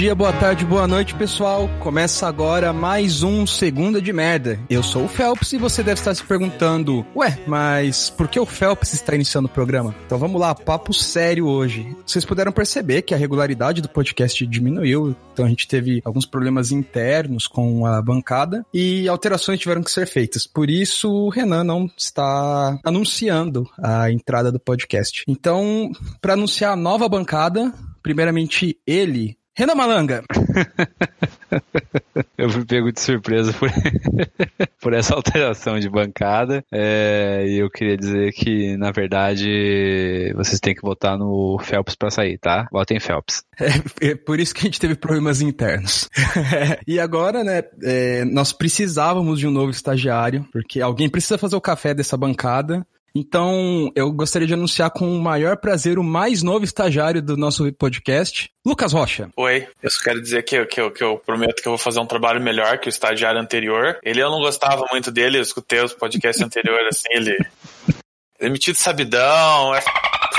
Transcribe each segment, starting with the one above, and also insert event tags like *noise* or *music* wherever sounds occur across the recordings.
Dia, boa tarde, boa noite, pessoal. Começa agora mais um Segunda de Merda. Eu sou o Phelps e você deve estar se perguntando: Ué, mas por que o Phelps está iniciando o programa? Então vamos lá, papo sério hoje. Vocês puderam perceber que a regularidade do podcast diminuiu, então a gente teve alguns problemas internos com a bancada e alterações tiveram que ser feitas. Por isso, o Renan não está anunciando a entrada do podcast. Então, para anunciar a nova bancada, primeiramente ele Renan Malanga. *laughs* eu fui pego de surpresa por, *laughs* por essa alteração de bancada. É, e eu queria dizer que, na verdade, vocês têm que votar no Phelps para sair, tá? Votem em Phelps. *laughs* É, é, por isso que a gente teve problemas internos. e agora, né, é, nós precisávamos de um novo estagiário, porque alguém precisa fazer o café dessa bancada. Então, eu gostaria de anunciar com o maior prazer o mais novo estagiário do nosso podcast, Lucas Rocha. Oi, eu só quero dizer que, que, que eu prometo que eu vou fazer um trabalho melhor que o estagiário anterior. Ele, eu não gostava muito dele, eu escutei os podcasts *laughs* anteriores, assim, ele... Ele metido sabidão, é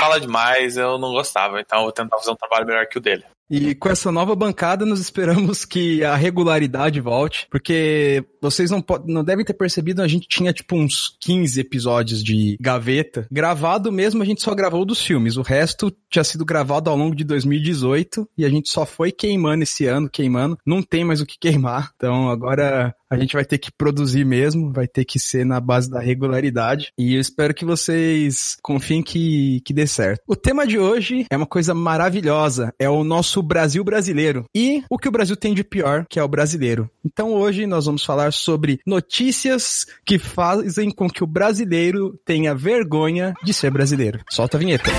fala demais, eu não gostava. Então eu vou tentar fazer um trabalho melhor que o dele. E com essa nova bancada, nós esperamos que a regularidade volte, porque vocês não, não devem ter percebido, a gente tinha tipo uns 15 episódios de gaveta. Gravado mesmo, a gente só gravou dos filmes. O resto tinha sido gravado ao longo de 2018 e a gente só foi queimando esse ano, queimando. Não tem mais o que queimar. Então agora a gente vai ter que produzir mesmo, vai ter que ser na base da regularidade. E eu espero que vocês confiem que, que dê certo. O tema de hoje é uma coisa maravilhosa. É o nosso Brasil brasileiro. E o que o Brasil tem de pior, que é o brasileiro. Então hoje nós vamos falar sobre notícias que fazem com que o brasileiro tenha vergonha de ser brasileiro. Solta a vinheta.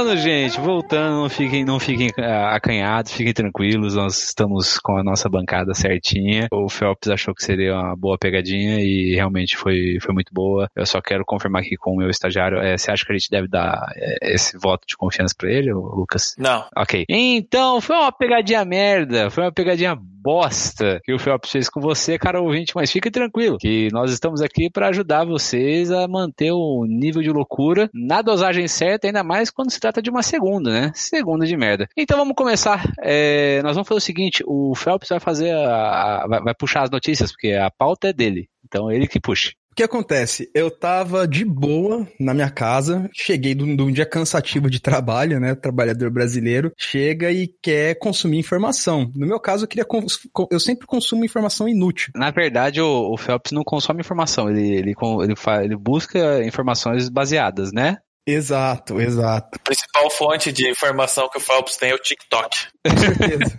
Voltando, gente, voltando, não fiquem, não fiquem ah, acanhados, fiquem tranquilos, nós estamos com a nossa bancada certinha. O Phelps achou que seria uma boa pegadinha e realmente foi, foi muito boa. Eu só quero confirmar aqui com o meu estagiário, é, você acha que a gente deve dar é, esse voto de confiança para ele, Lucas? Não. Ok. Então, foi uma pegadinha merda, foi uma pegadinha bosta que o Phelps fez com você, cara ouvinte, mas fique tranquilo, que nós estamos aqui para ajudar vocês a manter o nível de loucura na dosagem certa, ainda mais quando se trata de uma segunda, né? Segunda de merda. Então vamos começar. É, nós vamos fazer o seguinte: o Phelps vai fazer a, a, vai, vai puxar as notícias, porque a pauta é dele. Então ele que puxe. O que acontece? Eu tava de boa na minha casa, cheguei de um dia cansativo de trabalho, né? Trabalhador brasileiro chega e quer consumir informação. No meu caso, eu queria eu sempre consumo informação inútil. Na verdade, o, o Phelps não consome informação, ele, ele, ele, ele busca informações baseadas, né? Exato, exato. A principal fonte de informação que o Phelps tem é o TikTok. Com certeza.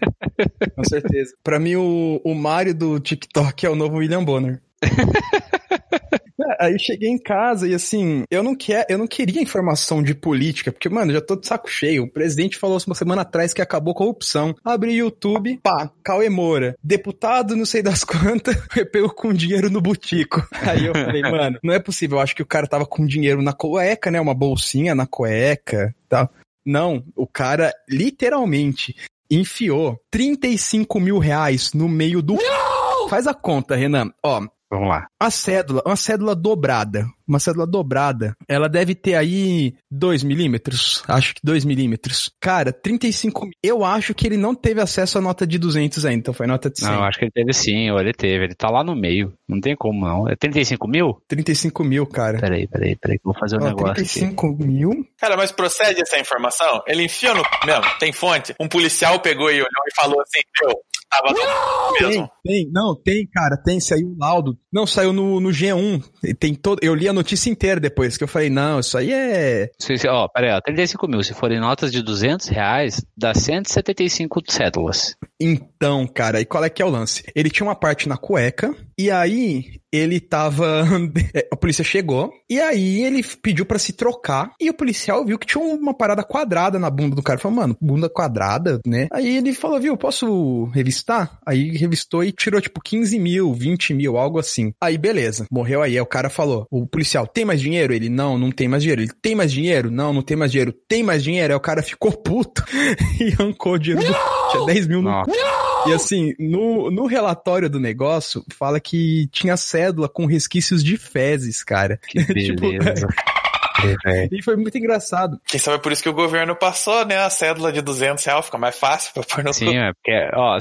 Com certeza. Pra mim, o, o Mario do TikTok é o novo William Bonner. *laughs* *laughs* Aí cheguei em casa e assim, eu não quer, eu não queria informação de política, porque, mano, já tô de saco cheio. O presidente falou uma semana atrás que acabou a corrupção. Abri YouTube, pá, Cauê Moura, deputado não sei das *laughs* quantas, pegou com dinheiro no butico. Aí eu falei, *laughs* mano, não é possível, eu acho que o cara tava com dinheiro na cueca, né, uma bolsinha na cueca, tal. Não, o cara literalmente enfiou 35 mil reais no meio do. Não! Faz a conta, Renan. Ó, Vamos lá. A cédula, uma cédula dobrada. Uma cédula dobrada. Ela deve ter aí 2 milímetros. Acho que 2 milímetros. Cara, 35 Eu acho que ele não teve acesso à nota de 200 ainda. Então foi nota de 100. Não, acho que ele teve sim. Ou ele teve. Ele tá lá no meio. Não tem como não. É 35 mil? 35 mil, cara. Peraí, peraí, peraí. Vou fazer um Ó, negócio 35 aqui. mil? Cara, mas procede essa informação? Ele enfiou no... Mesmo, tem fonte? Um policial pegou e olhou e falou assim, eu... Tava não, mesmo. Tem, tem, não, tem, cara, tem, saiu o laudo. Não, saiu no, no G1. Tem todo, eu li a notícia inteira depois, que eu falei, não, isso aí é... Se, se, ó, peraí, ó, 35 mil, se forem notas de 200 reais, dá 175 cédulas. Então, cara, e qual é que é o lance? Ele tinha uma parte na cueca, e aí ele tava. *laughs* É, a polícia chegou, e aí ele pediu para se trocar, e o policial viu que tinha uma parada quadrada na bunda do cara. Falou, mano, bunda quadrada, né? Aí ele falou, viu, posso revistar? Aí revistou e tirou, tipo, 15 mil, 20 mil, algo assim. Aí, beleza, morreu aí. Aí o cara falou, o policial, tem mais dinheiro? Ele, não, não tem mais dinheiro. Ele, tem mais dinheiro? Não, não tem mais dinheiro. Tem mais dinheiro? Aí o cara ficou puto *laughs* e arrancou o dinheiro do... Tinha 10 mil no... E assim, no, no relatório do negócio, fala que tinha cédula com resquícios de fezes, cara. Que *laughs* beleza. *laughs* tipo, e foi muito engraçado. Quem sabe é por isso que o governo passou, né? A cédula de 200 reais fica mais fácil pra pôr no Sim, é porque, ó,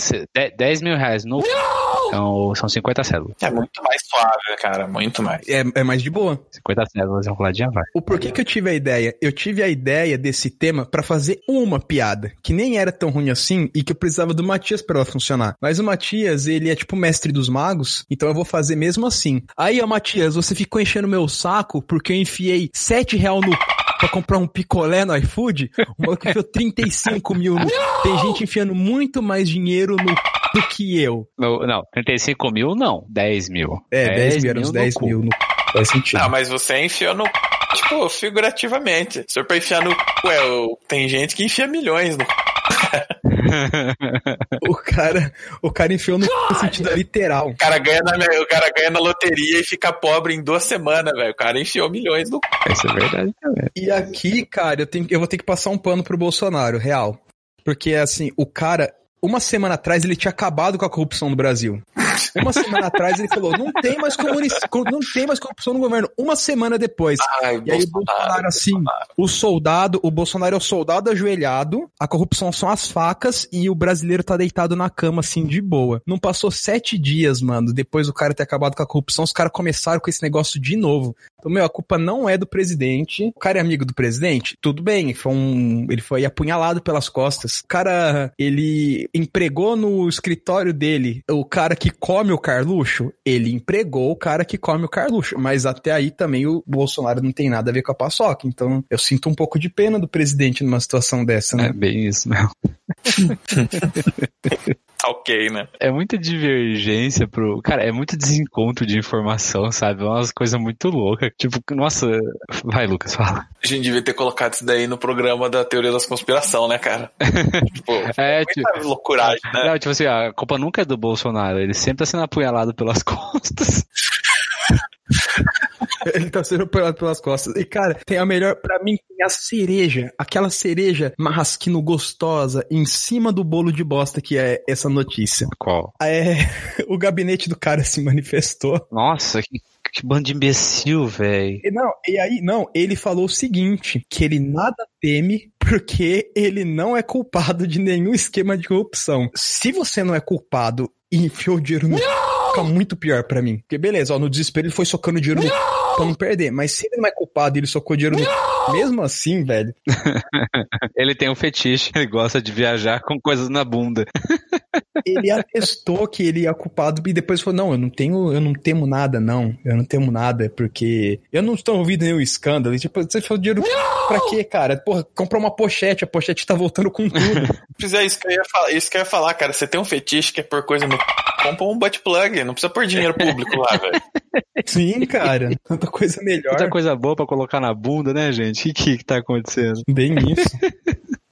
10 mil reais no. Então, são 50 cédulas. É muito mais suave, cara. Muito mais. É, é mais de boa. 50 cédulas é um coladinha vai. O porquê que eu tive a ideia? Eu tive a ideia desse tema para fazer uma piada, que nem era tão ruim assim e que eu precisava do Matias para ela funcionar. Mas o Matias, ele é tipo mestre dos magos, então eu vou fazer mesmo assim. Aí, ó, Matias, você ficou enchendo meu saco porque eu enfiei 7 real no pra comprar um picolé no iFood, o maluco enfiou 35 mil no... Tem gente enfiando muito mais dinheiro no do que eu. Não, não, 35 mil não, 10 mil. É, 10, 10 mil, era uns 10 mil no Faz sentido. Não, mas você enfiou no tipo, figurativamente. Se for pra enfiar no é, tem gente que enfia milhões no *laughs* o cara, o cara enfiou no sentido literal. O cara ganha na, o cara ganha na loteria e fica pobre em duas semanas, velho. O cara enfiou milhões no Isso é verdade também. E aqui, cara, eu, tenho, eu vou ter que passar um pano pro Bolsonaro, real. Porque, assim, o cara, uma semana atrás ele tinha acabado com a corrupção no Brasil. *laughs* Uma semana atrás ele falou: não tem mais não tem mais corrupção no governo. Uma semana depois. Ai, e aí o Bolsonaro, assim, Bolsonaro. o soldado, o Bolsonaro é o soldado ajoelhado, a corrupção são as facas e o brasileiro tá deitado na cama, assim, de boa. Não passou sete dias, mano, depois do cara ter acabado com a corrupção, os caras começaram com esse negócio de novo. Então, meu, a culpa não é do presidente. O cara é amigo do presidente? Tudo bem, foi um, ele foi apunhalado pelas costas. O cara, ele empregou no escritório dele o cara que come o Carluxo? Ele empregou o cara que come o Carluxo. Mas até aí também o Bolsonaro não tem nada a ver com a paçoca. Então, eu sinto um pouco de pena do presidente numa situação dessa, né? É bem isso, mesmo. *laughs* tá ok, né? É muita divergência pro. Cara, é muito desencontro de informação, sabe? É umas coisas muito loucas. Tipo, nossa. Vai, Lucas, fala. A gente devia ter colocado isso daí no programa da teoria das conspiração, né, cara? *laughs* tipo, é, tipo. loucuragem, né? Não, tipo assim, a culpa nunca é do Bolsonaro. Ele sempre tá sendo apunhalado pelas *laughs* costas. *laughs* Ele tá sendo apoiado pelas costas. E, cara, tem a melhor, para mim, tem a cereja. Aquela cereja marrasquino gostosa em cima do bolo de bosta que é essa notícia. Qual? É, o gabinete do cara se manifestou. Nossa, que que bando de imbecil, velho. Não, e aí, não, ele falou o seguinte: que ele nada teme porque ele não é culpado de nenhum esquema de corrupção. Se você não é culpado e enfiou o dinheiro no. Fica muito pior para mim. Porque beleza, ó, no desespero ele foi socando dinheiro no pra não perder. Mas se ele não é culpado e ele socou dinheiro no. Mesmo assim, velho. *laughs* ele tem um fetiche, ele gosta de viajar com coisas na bunda. *laughs* ele atestou que ele é culpado e depois falou: não, eu não tenho, eu não temo nada, não. Eu não temo nada, porque eu não estou ouvindo nenhum escândalo. E, tipo, você falou dinheiro não! pra quê, cara? Porra, comprou uma pochete, a pochete tá voltando com tudo. *laughs* Pois é, isso que eu ia falar, isso que eu ia falar, cara. Você tem um fetiche que é por coisa no. Compra um butt plug, não precisa pôr dinheiro público lá, velho. Sim, cara. *laughs* Tanta coisa melhor. Tanta coisa boa pra colocar na bunda, né, gente? O que, que tá acontecendo? Bem isso.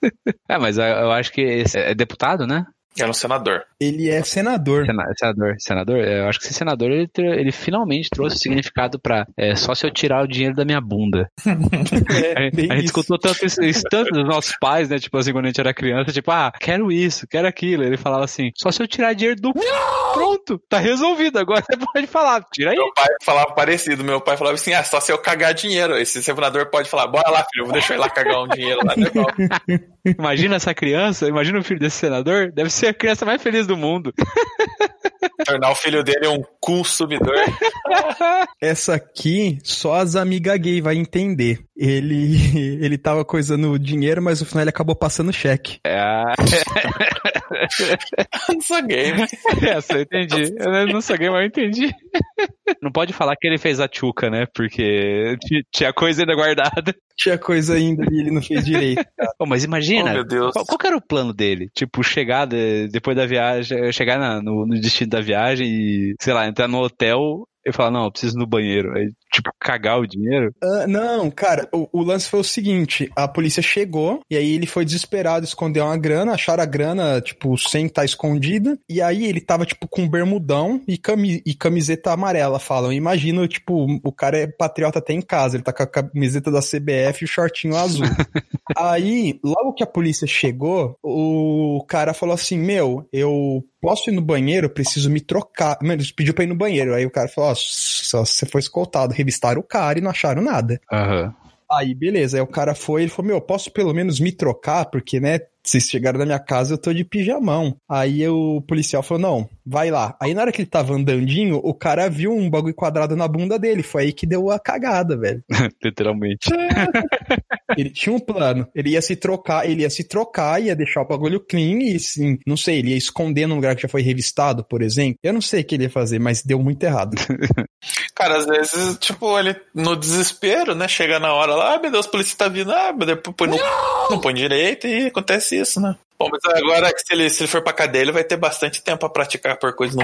*laughs* é, mas eu acho que é deputado, né? Era um senador. Ele é senador. senador, senador. É, eu acho que esse senador ele, ele finalmente trouxe o significado para é, só se eu tirar o dinheiro da minha bunda. *laughs* é, a, a gente escutou tanto isso, isso, tanto dos nossos pais, né? Tipo assim, quando a gente era criança, tipo, ah, quero isso, quero aquilo. Ele falava assim, só se eu tirar dinheiro do. Pronto, tá resolvido. Agora você *laughs* pode falar, tira aí. Meu pai falava parecido. Meu pai falava assim, ah, só se eu cagar dinheiro. Esse senador pode falar, bora lá, filho, vou deixar ele lá cagar um dinheiro lá. *laughs* imagina essa criança, imagina o filho desse senador, deve ser a criança mais feliz do mundo. Tornar o filho dele um consumidor. *laughs* Essa aqui, só as amigas gay vai entender. Ele, *laughs* ele tava coisando dinheiro, mas no final ele acabou passando cheque. É, *laughs* não sou game. essa eu entendi. Eu não sou gay, mas eu entendi. Não pode falar que ele fez a tchuca, né? Porque tinha coisa ainda guardada. Tinha coisa ainda e ele não fez direito. Pô, mas imagina, Oh, meu Deus. Qual, qual que era o plano dele? Tipo, chegar de- depois da viagem, chegar na- no, no destino da viagem e, sei lá, entrar no hotel e falar, não, eu preciso ir no banheiro. Aí, tipo, cagar o dinheiro. Ah, não, cara, o, o lance foi o seguinte: a polícia chegou e aí ele foi desesperado, escondeu uma grana, acharam a grana, tipo, sem estar escondida. E aí ele tava, tipo, com bermudão e, cami e camiseta amarela, falam. Imagina, tipo, o cara é patriota até em casa, ele tá com a camiseta da CBF e o shortinho azul. *laughs* aí, logo que a polícia chegou, o cara falou assim: Meu, eu posso ir no banheiro, preciso me trocar. Mano, ele pediu pra ir no banheiro. Aí o cara falou: Ó, só você foi escoltado. Revistaram o cara e não acharam nada. Aham. Aí, beleza. Aí o cara foi, ele falou, meu, posso pelo menos me trocar? Porque, né, vocês chegaram na minha casa, eu tô de pijamão. Aí o policial falou, não, vai lá. Aí na hora que ele tava andandinho, o cara viu um bagulho quadrado na bunda dele. Foi aí que deu a cagada, velho. *laughs* Literalmente. Ele tinha um plano. Ele ia se trocar, ele ia se trocar, ia deixar o bagulho clean e, sim, não sei, ele ia esconder num lugar que já foi revistado, por exemplo. Eu não sei o que ele ia fazer, mas deu muito errado. *laughs* Cara, às vezes, tipo, ele no desespero, né? Chega na hora lá, ah, meu Deus, a polícia tá vindo, ah, mas depois põe no, não põe direito e acontece isso, né? Bom, mas agora que se ele, se ele for pra cadeia, ele vai ter bastante tempo pra praticar por coisas no.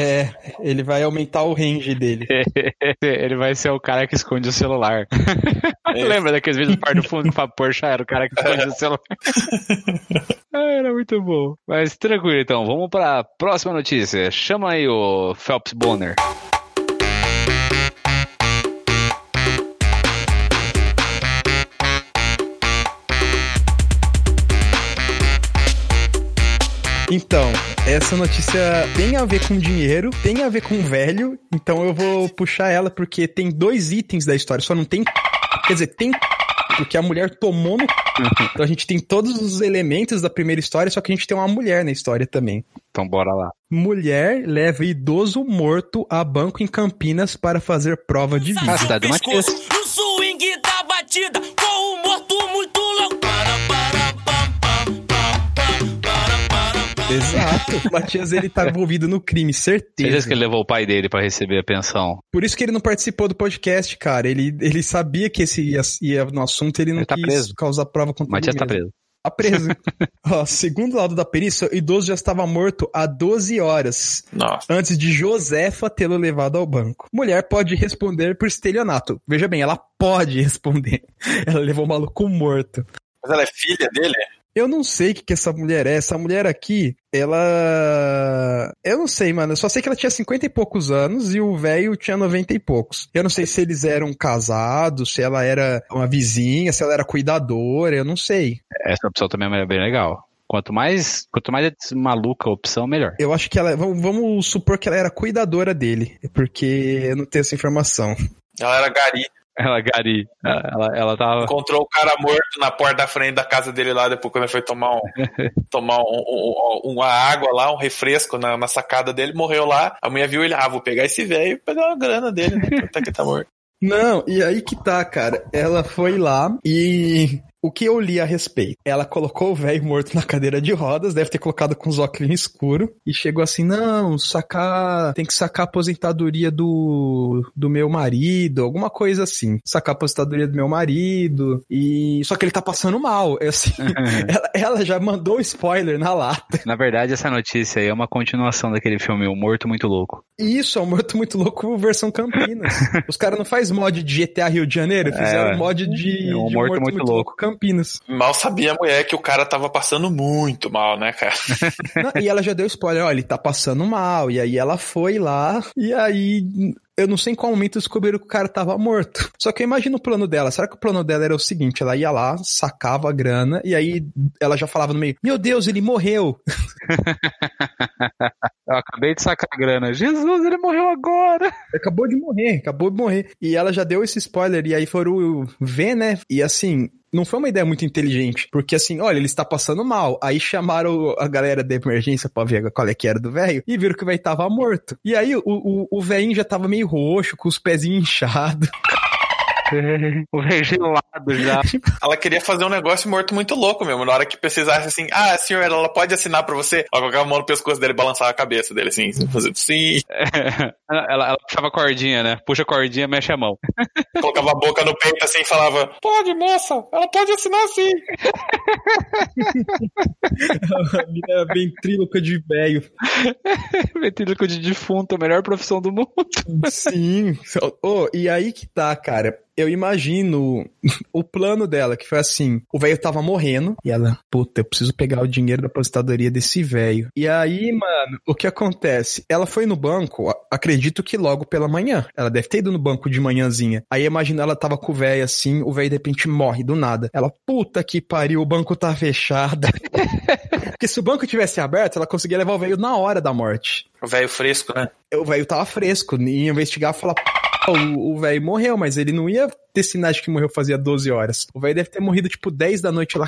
É, ele vai aumentar o range dele. *laughs* Ele vai ser o cara que esconde o celular. *laughs* Lembra daqueles vídeos do par do fundo com a Porsche? Era o cara que esconde o celular. *laughs* Ah, Era muito bom. Mas tranquilo, então. Vamos pra próxima notícia. Chama aí o Phelps Bonner. Então, essa notícia tem a ver com dinheiro, tem a ver com velho, então eu vou puxar ela porque tem dois itens da história, só não tem. Quer dizer, tem. Porque a mulher tomou no. Então a gente tem todos os elementos da primeira história, só que a gente tem uma mulher na história também. Então bora lá. Mulher leva idoso morto a banco em Campinas para fazer prova de Ah, vida. cidade do Matias. No swing da batida, Exato. O Matias, ele tá envolvido no crime, Certeza certeza. que ele levou o pai dele pra receber a pensão. Por isso que ele não participou do podcast, cara. Ele, ele sabia que esse ia, ia no assunto, ele não Ele tá quis preso. causar prova O contra Matias ele tá mesmo. preso. Tá preso. *laughs* Ó, segundo o lado da perícia, o idoso já estava morto há 12 horas Nossa. antes de Josefa tê-lo levado ao banco. Mulher pode responder por estelionato. Veja bem, ela pode *laughs* responder. Ela levou o maluco morto. Mas ela é filha dele? Eu não sei o que, que essa mulher é. Essa mulher aqui, ela. Eu não sei, mano. Eu só sei que ela tinha 50 e poucos anos e o velho tinha 90 e poucos. Eu não sei se eles eram casados, se ela era uma vizinha, se ela era cuidadora, eu não sei. Essa opção também é bem legal. Quanto mais, quanto mais maluca a opção, melhor. Eu acho que ela. Vamos, vamos supor que ela era cuidadora dele, porque eu não tenho essa informação. Ela era gari. Ela, Gari, ela, ela tava. Encontrou o cara morto na porta da frente da casa dele lá, depois quando ele foi tomar, um, *laughs* tomar um- um- um- uma água lá, um refresco na, na sacada dele, morreu lá. A mulher viu ele, ah, vou pegar esse velho e pegar uma grana dele, né? Até que tá morto. *laughs* Não, e aí que tá, cara. Ela foi lá e. O que eu li a respeito? Ela colocou o velho morto na cadeira de rodas, deve ter colocado com os óculos escuro e chegou assim: não, sacar. Tem que sacar a aposentadoria do, do meu marido, alguma coisa assim. Sacar a aposentadoria do meu marido. E. Só que ele tá passando mal. É assim, *laughs* ela, ela já mandou spoiler na lata. Na verdade, essa notícia aí é uma continuação daquele filme O Morto Muito Louco. Isso, é um morto muito louco versão Campinas. *laughs* Os caras não faz mod de GTA Rio de Janeiro, fizeram É, mod de, é um de morto muito louco. Campinas. Mal sabia a mulher que o cara tava passando muito mal, né, cara? Não, e ela já deu spoiler, ó, ele tá passando mal. E aí ela foi lá, e aí eu não sei em qual momento descobriram que o cara tava morto. Só que eu imagino o plano dela. Será que o plano dela era o seguinte? Ela ia lá, sacava a grana, e aí ela já falava no meio: Meu Deus, ele morreu. *laughs* Eu acabei de sacar a grana. Jesus, ele morreu agora! Acabou de morrer, acabou de morrer. E ela já deu esse spoiler, e aí foram ver, né? E assim, não foi uma ideia muito inteligente. Porque assim, olha, ele está passando mal. Aí chamaram a galera da emergência pra ver qual é que era do velho e viram que o velho tava morto. E aí o, o, o velhinho já tava meio roxo, com os pezinhos inchados. *laughs* *laughs* o gelado já. *laughs* Ela queria fazer um negócio morto muito louco mesmo. Na hora que precisasse assim, ah, senhor, ela pode assinar pra você. Ela colocava a mão no pescoço dele e balançava a cabeça dele, assim, fazendo sim. *laughs* ela, ela puxava a cordinha, né? Puxa a cordinha, mexe a mão. Colocava a boca no peito assim e falava, pode, moça, ela pode assinar sim. a mina era ventríloca de velho. Ventríloco de defunto, a melhor profissão do mundo. Sim. Oh, e aí que tá, cara eu imagino o plano dela, que foi assim: o velho tava morrendo, e ela, puta, eu preciso pegar o dinheiro da aposentadoria desse velho. E aí, mano, o que acontece? Ela foi no banco, acredito que logo pela manhã. Ela deve ter ido no banco de manhãzinha. Aí imagina ela tava com o velho assim, o velho de repente morre do nada. Ela, puta que pariu, o banco tá fechado. *laughs* Porque se o banco tivesse aberto, ela conseguia levar o velho na hora da morte. O velho fresco, né? O velho tava fresco, ia investigar e falar, o velho morreu, mas ele não ia ter sinais de que morreu fazia 12 horas. O velho deve ter morrido tipo 10 da noite lá.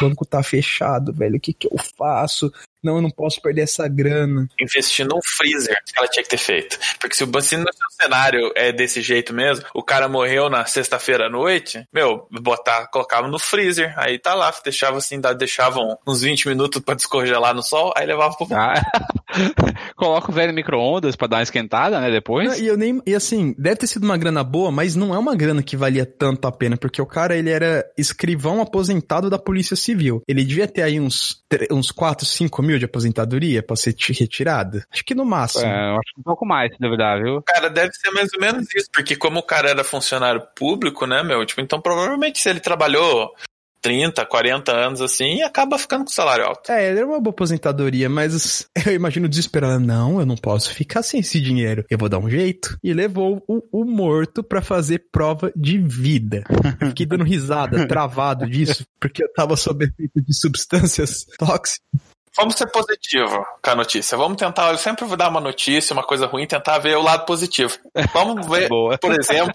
O banco tá fechado, velho. O que que eu faço? Não, eu não posso perder essa grana. Investir num freezer que ela tinha que ter feito. Porque se o no seu cenário é desse jeito mesmo, o cara morreu na sexta-feira à noite, meu, botar, colocava no freezer, aí tá lá, deixava assim, deixavam uns 20 minutos para descongelar no sol, aí levava pro ah. *laughs* Coloca o velho micro-ondas pra dar uma esquentada, né, depois. Não, e eu nem, e assim, deve ter sido uma grana boa, mas não é uma grana que valia tanto a pena, porque o cara, ele era escrivão aposentado da Polícia Civil. Ele devia ter aí uns, uns 4, 5 mil de aposentadoria pra ser retirado. Acho que no máximo. É, eu acho que um pouco mais, se duvidar, viu? Cara, deve ser mais ou menos isso, porque como o cara era funcionário público, né, meu, tipo, então provavelmente se ele trabalhou 30, 40 anos assim e acaba ficando com salário alto. É, era uma boa aposentadoria, mas *laughs* eu imagino desesperado. Não, eu não posso ficar sem esse dinheiro. Eu vou dar um jeito. E levou o, o morto para fazer prova de vida. Eu fiquei dando risada, *laughs* travado disso, porque eu tava sob efeito de substâncias *laughs* tóxicas. Vamos ser positivo com a notícia. Vamos tentar, eu sempre vou dar uma notícia, uma coisa ruim, tentar ver o lado positivo. Vamos *laughs* ver, por exemplo,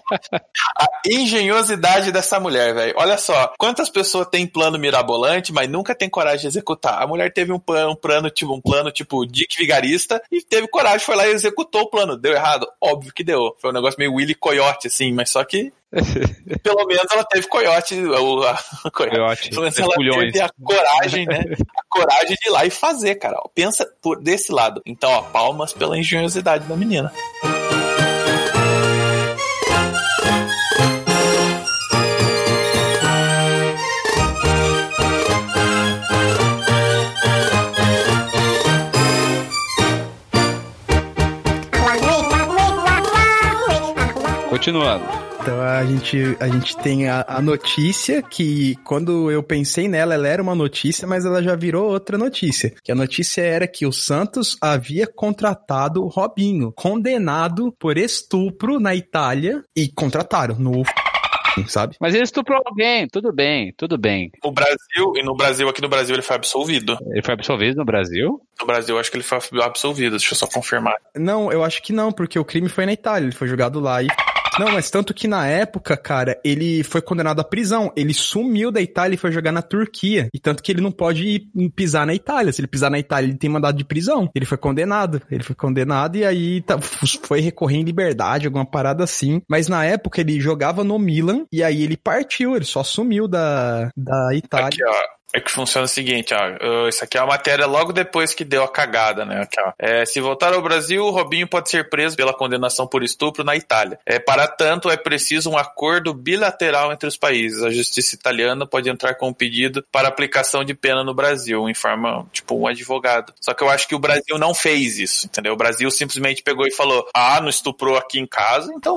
a engenhosidade dessa mulher, velho. Olha só, quantas pessoas têm plano mirabolante, mas nunca tem coragem de executar. A mulher teve um plano, um plano tipo, um plano tipo Dick Vigarista e teve coragem, foi lá e executou o plano. Deu errado? Óbvio que deu. Foi um negócio meio Willy Coyote, assim, mas só que *laughs* pelo menos ela teve coiote. O, a, coiote. Pelo menos ela teve a coragem, né? A coragem de ir lá e fazer, cara. Pensa por desse lado. Então, ó, palmas pela engenhosidade da menina. Continuando. Então a gente, a gente tem a, a, notícia que, quando eu pensei nela, ela era uma notícia, mas ela já virou outra notícia. Que a notícia era que o Santos havia contratado o Robinho, condenado por estupro na Itália, e contrataram no sabe? Mas ele estuprou alguém, tudo bem, tudo bem. No Brasil, e no Brasil, aqui no Brasil, ele foi absolvido. Ele foi absolvido no Brasil? No Brasil, acho que ele foi absolvido, deixa eu só confirmar. Não, eu acho que não, porque o crime foi na Itália, ele foi jogado lá e não, mas tanto que na época, cara, ele foi condenado à prisão. Ele sumiu da Itália e foi jogar na Turquia. E tanto que ele não pode pisar na Itália. Se ele pisar na Itália, ele tem mandado de prisão. Ele foi condenado. Ele foi condenado e aí tá, foi recorrer em liberdade, alguma parada assim. Mas na época ele jogava no Milan e aí ele partiu, ele só sumiu da, da Itália. Aqui, ó. É que funciona o seguinte, ó. Isso aqui é a matéria logo depois que deu a cagada, né? Aqui. É, se voltar ao Brasil, o Robinho pode ser preso pela condenação por estupro na Itália. É, para tanto, é preciso um acordo bilateral entre os países. A justiça italiana pode entrar com um pedido para aplicação de pena no Brasil, informa, tipo, um advogado. Só que eu acho que o Brasil não fez isso, entendeu? O Brasil simplesmente pegou e falou: ah, não estuprou aqui em casa, então.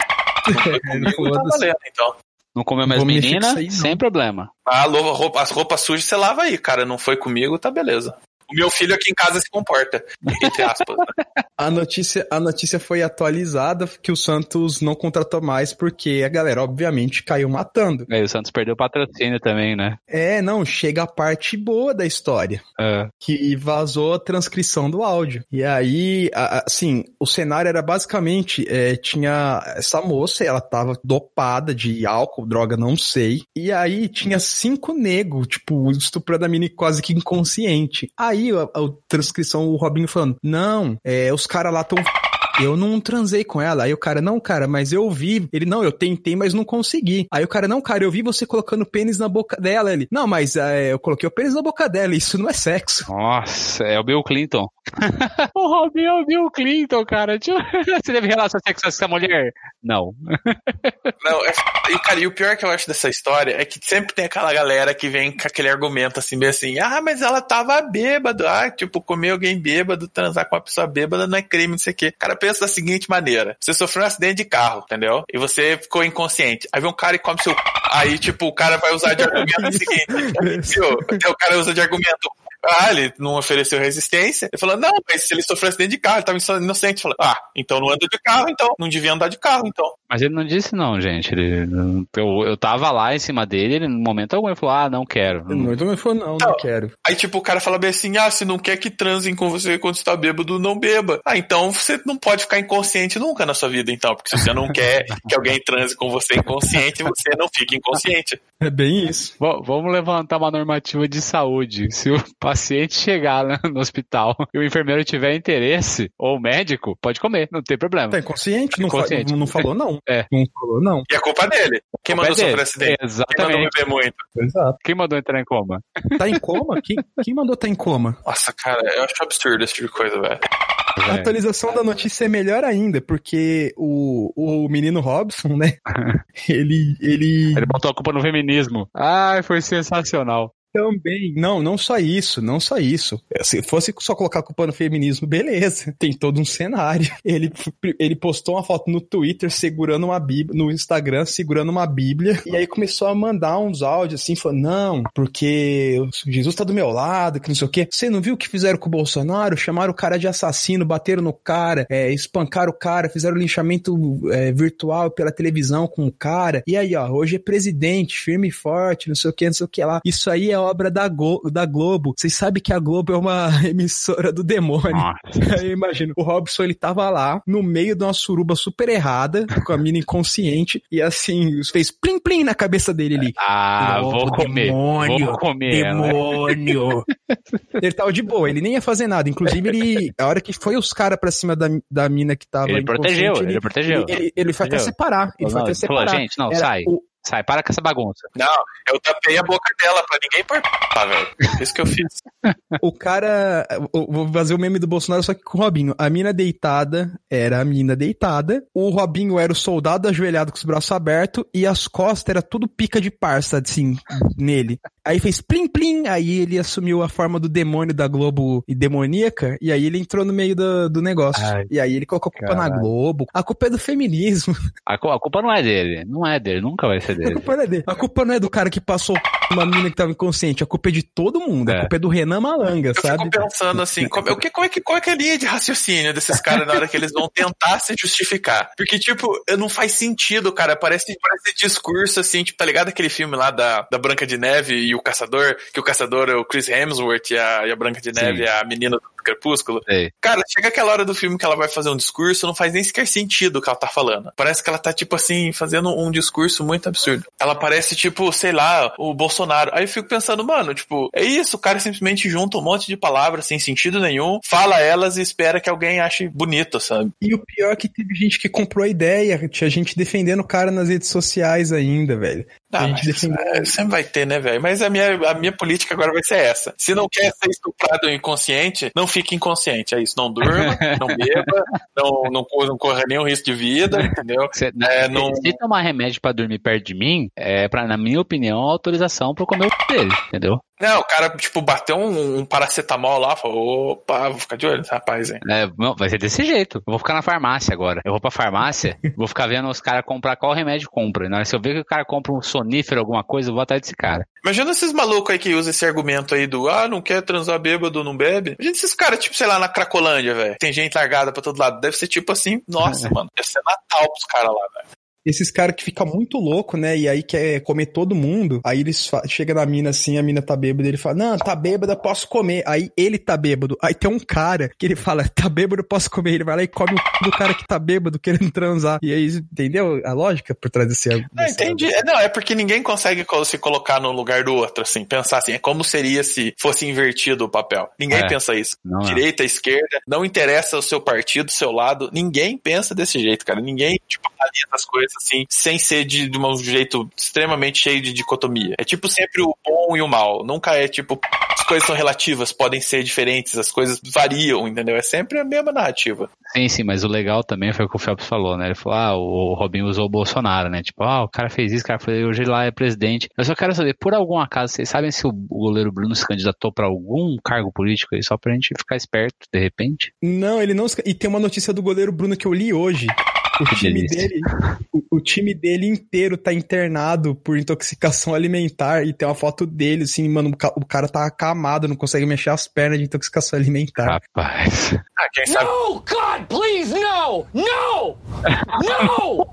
Não *laughs* foi comigo, tá valendo, então. Não comeu mais menina, aí, sem problema. Ah, roupa, as roupas sujas você lava aí, cara. Não foi comigo, tá beleza. O meu filho aqui em casa se comporta, entre aspas. *laughs* A notícia, a notícia foi atualizada que o Santos não contratou mais porque a galera, obviamente, caiu matando. Aí o Santos perdeu o patrocínio também, né? É, não, chega a parte boa da história. É. que vazou a transcrição do áudio. E aí, assim, o cenário era basicamente, é, tinha essa moça, ela tava dopada de álcool, droga, não sei. E aí tinha cinco negros, tipo, estuprando a menina quase que inconsciente. Aí a, a transcrição, o Robinho falando, não, é, os caras lá tão eu não transei com ela. Aí o cara, não, cara, mas eu vi. Ele, não, eu tentei, mas não consegui. Aí o cara, não, cara, eu vi você colocando pênis na boca dela. Ele, não, mas é, eu coloquei o pênis na boca dela. Isso não é sexo. Nossa, é o Bill Clinton. *laughs* o Robinho é o Bill Clinton, cara. Você teve relação sexual com essa mulher? Não. Não, é... E, cara, e o pior que eu acho dessa história é que sempre tem aquela galera que vem com aquele argumento assim, bem assim, ah, mas ela tava bêbado, ah, tipo, comer alguém bêbado, transar com uma pessoa bêbada não é crime, não sei o quê. Cara, pensa da seguinte maneira, você sofreu um acidente de carro, entendeu? E você ficou inconsciente. Aí vem um cara e come seu... Aí, tipo, o cara vai usar de argumento o *laughs* seguinte, o cara usa de argumento, ah, ele não ofereceu resistência. Ele falou, não, mas se ele sofreu acidente de carro, ele tava inocente. Falou, ah, então não anda de carro, então. Não devia andar de carro, então. Mas ele não disse não, gente. Ele, eu, eu tava lá em cima dele, ele no momento algum ele falou, ah, não quero. Muito me falou, não, não quero. Aí, tipo, o cara fala bem assim: ah, se não quer que transem com você quando você tá bêbado, não beba. Ah, então você não pode ficar inconsciente nunca na sua vida, então. Porque se você não quer *laughs* que alguém transe com você inconsciente, você não fica inconsciente. É bem isso. V- Vamos levantar uma normativa de saúde. Se o paciente chegar né, no hospital e o enfermeiro tiver interesse, ou o médico, pode comer, não tem problema. Tá inconsciente? Não, fa- Inconsciente. não, não falou, não. É. Não falou, não. E a culpa é dele. Quem Culpa mandou é dele. sofrer acidente? Quem mandou Exatamente. beber muito? Exato. Quem mandou entrar em coma? Tá em coma? quem, quem mandou tá em coma? Nossa, cara, eu acho absurdo esse tipo de coisa, velho. A atualização da notícia é melhor ainda, porque o, o menino Robson, né? *laughs* Ele, ele Ele botou a culpa no feminismo. Ai, foi sensacional. Também. Não, não só isso, não só isso. Se fosse só colocar a culpa no feminismo, beleza. *laughs* Tem todo um cenário. Ele, ele postou uma foto no Twitter segurando uma Bíblia, no Instagram segurando uma Bíblia, e aí começou a mandar uns áudios assim, falando, não, porque Jesus tá do meu lado, que não sei o quê. Você não viu o que fizeram com o Bolsonaro? Chamaram o cara de assassino, bateram no cara, é, espancaram o cara, fizeram linchamento é, virtual pela televisão com o cara. E aí, ó, hoje é presidente, firme e forte, não sei o que, não sei o que lá. Isso aí é obra da, Go- da Globo. Vocês sabem que a Globo é uma *laughs* emissora do demônio. Nossa. Aí eu imagino, o Robson ele tava lá, no meio de uma suruba super errada, com a mina inconsciente, e assim, fez plim plim na cabeça dele ali. Ah, vou comer. demônio, Vou comer ela. Demônio! ele tava de boa, ele nem ia fazer nada. Inclusive, ele, a hora que foi os caras pra cima da, da mina que tava Ele protegeu, inconsciente, ele protegeu. Ele, ele, ele foi até separar. Ele foi Não, até ele falou, separar. gente, não, Era sai. o- Sai, para com essa bagunça. Não, eu tapei a boca dela pra ninguém participar, velho. Isso que eu fiz. *laughs* O cara. Vou fazer o meme do Bolsonaro, só que com o Robinho. A mina deitada era a mina deitada. O Robinho era o soldado ajoelhado com os braços abertos. E as costas era tudo pica de parça, assim, nele. Aí fez plim plim. Aí ele assumiu a forma do demônio da Globo e demoníaca. E aí ele entrou no meio do, do negócio. Ai, e aí ele colocou a culpa na caralho. Globo. A culpa é do feminismo. *laughs* A, a culpa não é dele. Não é dele, nunca vai ser A dele. culpa não é dele. A culpa não é do cara que passou uma mina que tava inconsciente. A culpa é de todo mundo. A É. culpa é do Renan Malanga, Eu sabe? fico pensando assim, como, o que, qual, é que, qual é que é a linha de raciocínio desses caras na hora que eles vão tentar se justificar? Porque, tipo, não faz sentido, cara. Parece, parece discurso, assim, tipo, tá ligado aquele filme lá da, da Branca de Neve e o Caçador? Que o Caçador é o Chris Hemsworth e a, e a Branca de Neve Sim. é a menina do Crepúsculo. Sei. Cara, chega aquela hora do filme que ela vai fazer um discurso, não faz nem sequer sentido o que ela tá falando. Parece que ela tá, tipo assim, fazendo um discurso muito absurdo. Ela parece, tipo, sei lá, o Bolsonaro. Aí eu fico pensando, mano, tipo, é isso, o cara simplesmente junta um monte de palavras sem sentido nenhum, fala elas e espera que alguém ache bonito, sabe? E o pior é que teve gente que comprou a ideia, tinha gente defendendo o cara nas redes sociais ainda, velho. Ah, sempre vai ter, né, velho? Mas a minha, a minha política agora vai ser essa. Se não quer ser estuprado inconsciente, não fique inconsciente. É isso. Não durma, *laughs* não beba, não, não, corra- não corra nenhum risco de vida, entendeu? Se, É, não- se tomar remédio pra dormir perto de mim, é, pra, na minha opinião, autorização pra eu comer o dele, entendeu? Não, o cara, tipo, bateu um, um paracetamol lá, falou, opa, vou ficar de olho nesse rapaz, hein. É, não, vai ser desse jeito. Eu vou ficar na farmácia agora. Eu vou pra farmácia, *laughs* vou ficar vendo os caras comprar qual remédio compra. Na hora se eu ver que o cara compra um sonífero, alguma coisa, eu vou atrás desse cara. Imagina esses malucos aí que usam esse argumento aí do, ah, não quer transar bêbado, não bebe. Imagina esses caras, tipo, sei lá, na Cracolândia, velho. Tem gente largada pra todo lado. Deve ser tipo assim, nossa, *laughs* mano, deve ser Natal pros caras lá, velho. Esses caras que ficam muito louco, né? E aí quer comer todo mundo. Aí eles chega na mina assim, a mina tá bêbada, ele fala: "Não, tá bêbada, posso comer". Aí ele tá bêbado. Aí tem um cara que ele fala: "Tá bêbado, posso comer". Ele vai lá e come o c- do cara que tá bêbado querendo transar. E aí, entendeu a lógica por trás desse Não, desse- entendi. É, Não, é porque ninguém consegue co- se colocar no lugar do outro, assim, pensar assim, é como seria se fosse invertido o papel. Ninguém É. pensa isso. Não. Direita, esquerda, não interessa o seu partido, o seu lado, ninguém pensa desse jeito, cara. Ninguém, tipo, analisa as coisas assim, sem ser de, de um jeito extremamente cheio de dicotomia. É tipo sempre o bom e o mal. Nunca é tipo, as coisas são relativas, podem ser diferentes, as coisas variam, entendeu? É sempre a mesma narrativa. Sim, sim, mas o legal também foi o que o Phelps falou, né? Ele falou, ah, o Robinho usou o Bolsonaro, né? Tipo, ah, o cara fez isso, o cara foi, hoje ele lá é presidente. Eu só quero saber, por algum acaso, vocês sabem se o goleiro Bruno se candidatou pra algum cargo político aí, só pra gente ficar esperto, de repente? Não, ele não. se- E tem uma notícia do goleiro Bruno que eu li hoje. O time dele, o, o time dele inteiro tá internado por intoxicação *laughs* alimentar e tem uma foto dele, assim, mano, o ca- o cara tá acamado, não consegue mexer as pernas de intoxicação alimentar. Rapaz. Ah, quem sabe No, God, please, no! No! No!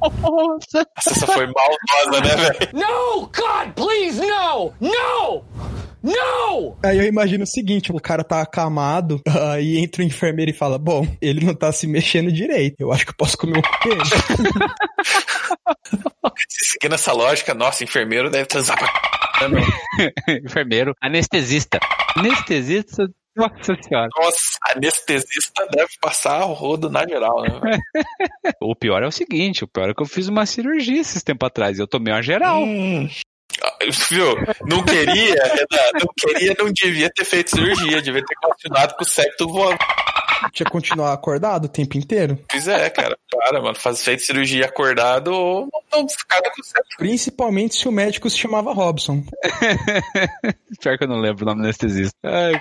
essa foi maldosa, né, velho? No, God, please, no! No! No! Aí eu imagino o seguinte, o cara tá acamado, *laughs* aí entra o enfermeiro e fala, bom, ele não tá se mexendo direito, eu acho que eu posso comer um dele. *laughs* Se seguir nessa lógica, nossa, enfermeiro deve transar pra? *laughs* Enfermeiro, anestesista. Anestesista, nossa senhora. Nossa, anestesista deve passar o rodo na geral, né? O pior é o seguinte, o pior é que eu fiz uma cirurgia esses tempos atrás e eu tomei uma geral. Hum. Viu? Não queria, Renan, não queria, não devia ter feito cirurgia, devia ter continuado com o septo voando. Tinha que continuar acordado o tempo inteiro. Pois é, cara, para, mano, faz feito cirurgia acordado ou não, não ficar com o septo. Principalmente se o médico se chamava Robson. *laughs* Pior que eu não lembro o nome do anestesista. Ai,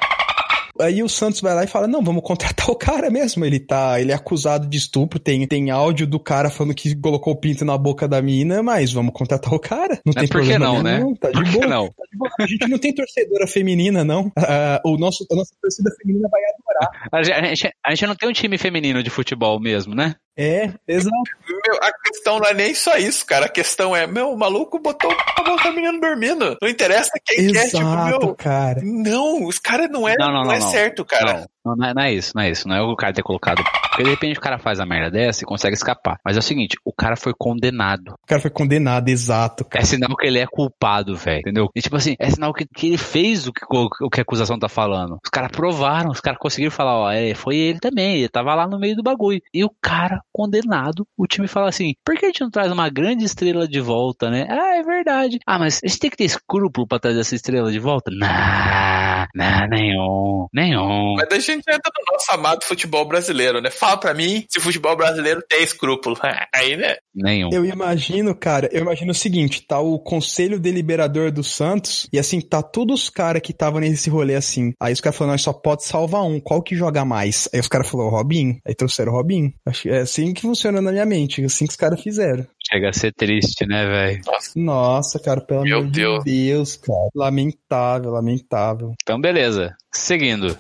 Aí o Santos vai lá e fala: Não, vamos contratar *laughs* o cara mesmo. Ele tá. Ele é acusado de estupro. Tem, tem áudio do cara falando que colocou o pinto na boca da mina, mas vamos contratar o cara. Não tem por que problema não, né? nenhum, Tá de Por que boa. não? tá de boa. A gente não tem torcedora feminina, não. *laughs* Ah, o nosso, a nossa torcida feminina vai adorar. A gente- a gente não tem um time feminino de futebol mesmo, né? É, exato. Meu, a questão não é nem só isso, cara. A questão é, meu, o maluco botou a boca da menina dormindo. Não interessa quem quer, tipo, Exato, meu. cara. Não, os caras não é, Não, não, não, não, é não. certo, cara. Não, não é, não é isso, não é isso. Não é o cara ter colocado. Porque de repente o cara faz a merda dessa e consegue escapar. Mas é o seguinte, o cara foi condenado. O cara foi condenado, exato, É cara. sinal que ele é culpado, velho. Entendeu? E tipo assim, é sinal que, que ele fez o que, o que a acusação tá falando. Os caras provaram, os caras conseguiram falar, ó, é, foi ele também, ele tava lá no meio do bagulho. E o cara condenado, o time fala assim, por que a gente não traz uma grande estrela de volta, né? Ah, é verdade. Ah, mas a gente tem que ter escrúpulo pra trazer essa estrela de volta? Não, não, nenhum, nenhum. Mas a gente entra no nosso amado futebol brasileiro, né? Fala pra mim se o futebol brasileiro tem escrúpulo. *laughs* Aí, né? Nenhum. Eu imagino, cara, eu imagino o seguinte, tá o conselho deliberador do Santos, e assim, tá todos os caras que estavam nesse rolê assim. Aí os caras falaram, nós só pode salvar um, qual que joga mais? Aí os caras falaram, Robinho. Aí trouxeram o que é assim que funciona na minha mente, assim que os caras fizeram. Chega a ser triste, né, velho? Nossa, cara, pelo Meu amor Deus. de Deus, cara. Lamentável, lamentável. Então, beleza. Seguindo.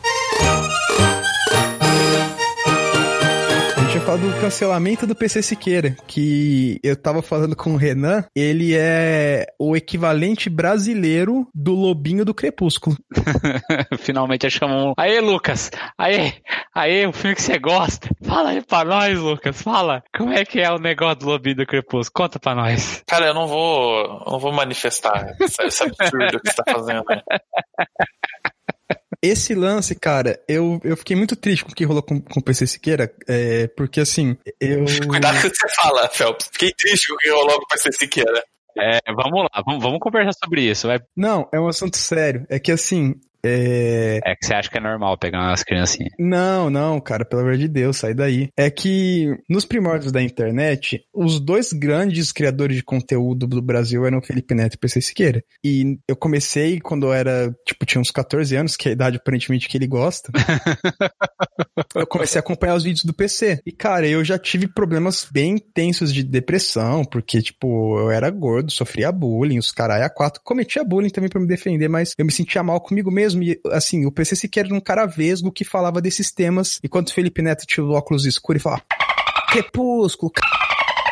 A gente vai falar do cancelamento do PC Siqueira, que eu tava falando com o Renan, ele é o equivalente brasileiro do Lobinho do Crepúsculo. *laughs* Finalmente achamos um. Aê, Lucas! Aê! Aê, o filme que você gosta! Fala aí pra nós, Lucas! Fala! Como é que é o negócio do Lobinho do Crepúsculo? Conta pra nós. Cara, eu não vou, eu não vou manifestar esse absurdo que você tá fazendo. *laughs* Esse lance, cara, eu, eu fiquei muito triste com o que rolou com, com o PC Siqueira, é, porque assim, eu... *laughs* Cuidado com o que você fala, Phelps. Fiquei triste com o que rolou com o PC Siqueira. É, vamos lá, vamos, vamos conversar sobre isso. Vai. Não, é um assunto sério. É que assim, É... É que você acha que é normal pegar umas criancinhas. Não, não, cara, pelo amor de Deus, sai daí. É que nos primórdios da internet, os dois grandes criadores de conteúdo do Brasil eram o Felipe Neto e o PC Siqueira. E eu comecei quando eu era, tipo, tinha uns 14 anos, que é a idade aparentemente que ele gosta. *laughs* eu comecei a acompanhar os vídeos do PC. E, cara, eu já tive problemas bem intensos de depressão, porque, tipo, eu era gordo, sofria bullying, os caras a quatro. Cometia bullying também pra me defender, mas eu me sentia mal comigo mesmo. E, assim, o PC Siqueira era um cara vesgo que falava desses temas, enquanto Felipe Neto tinha o óculos escuros e falava Crepúsculo,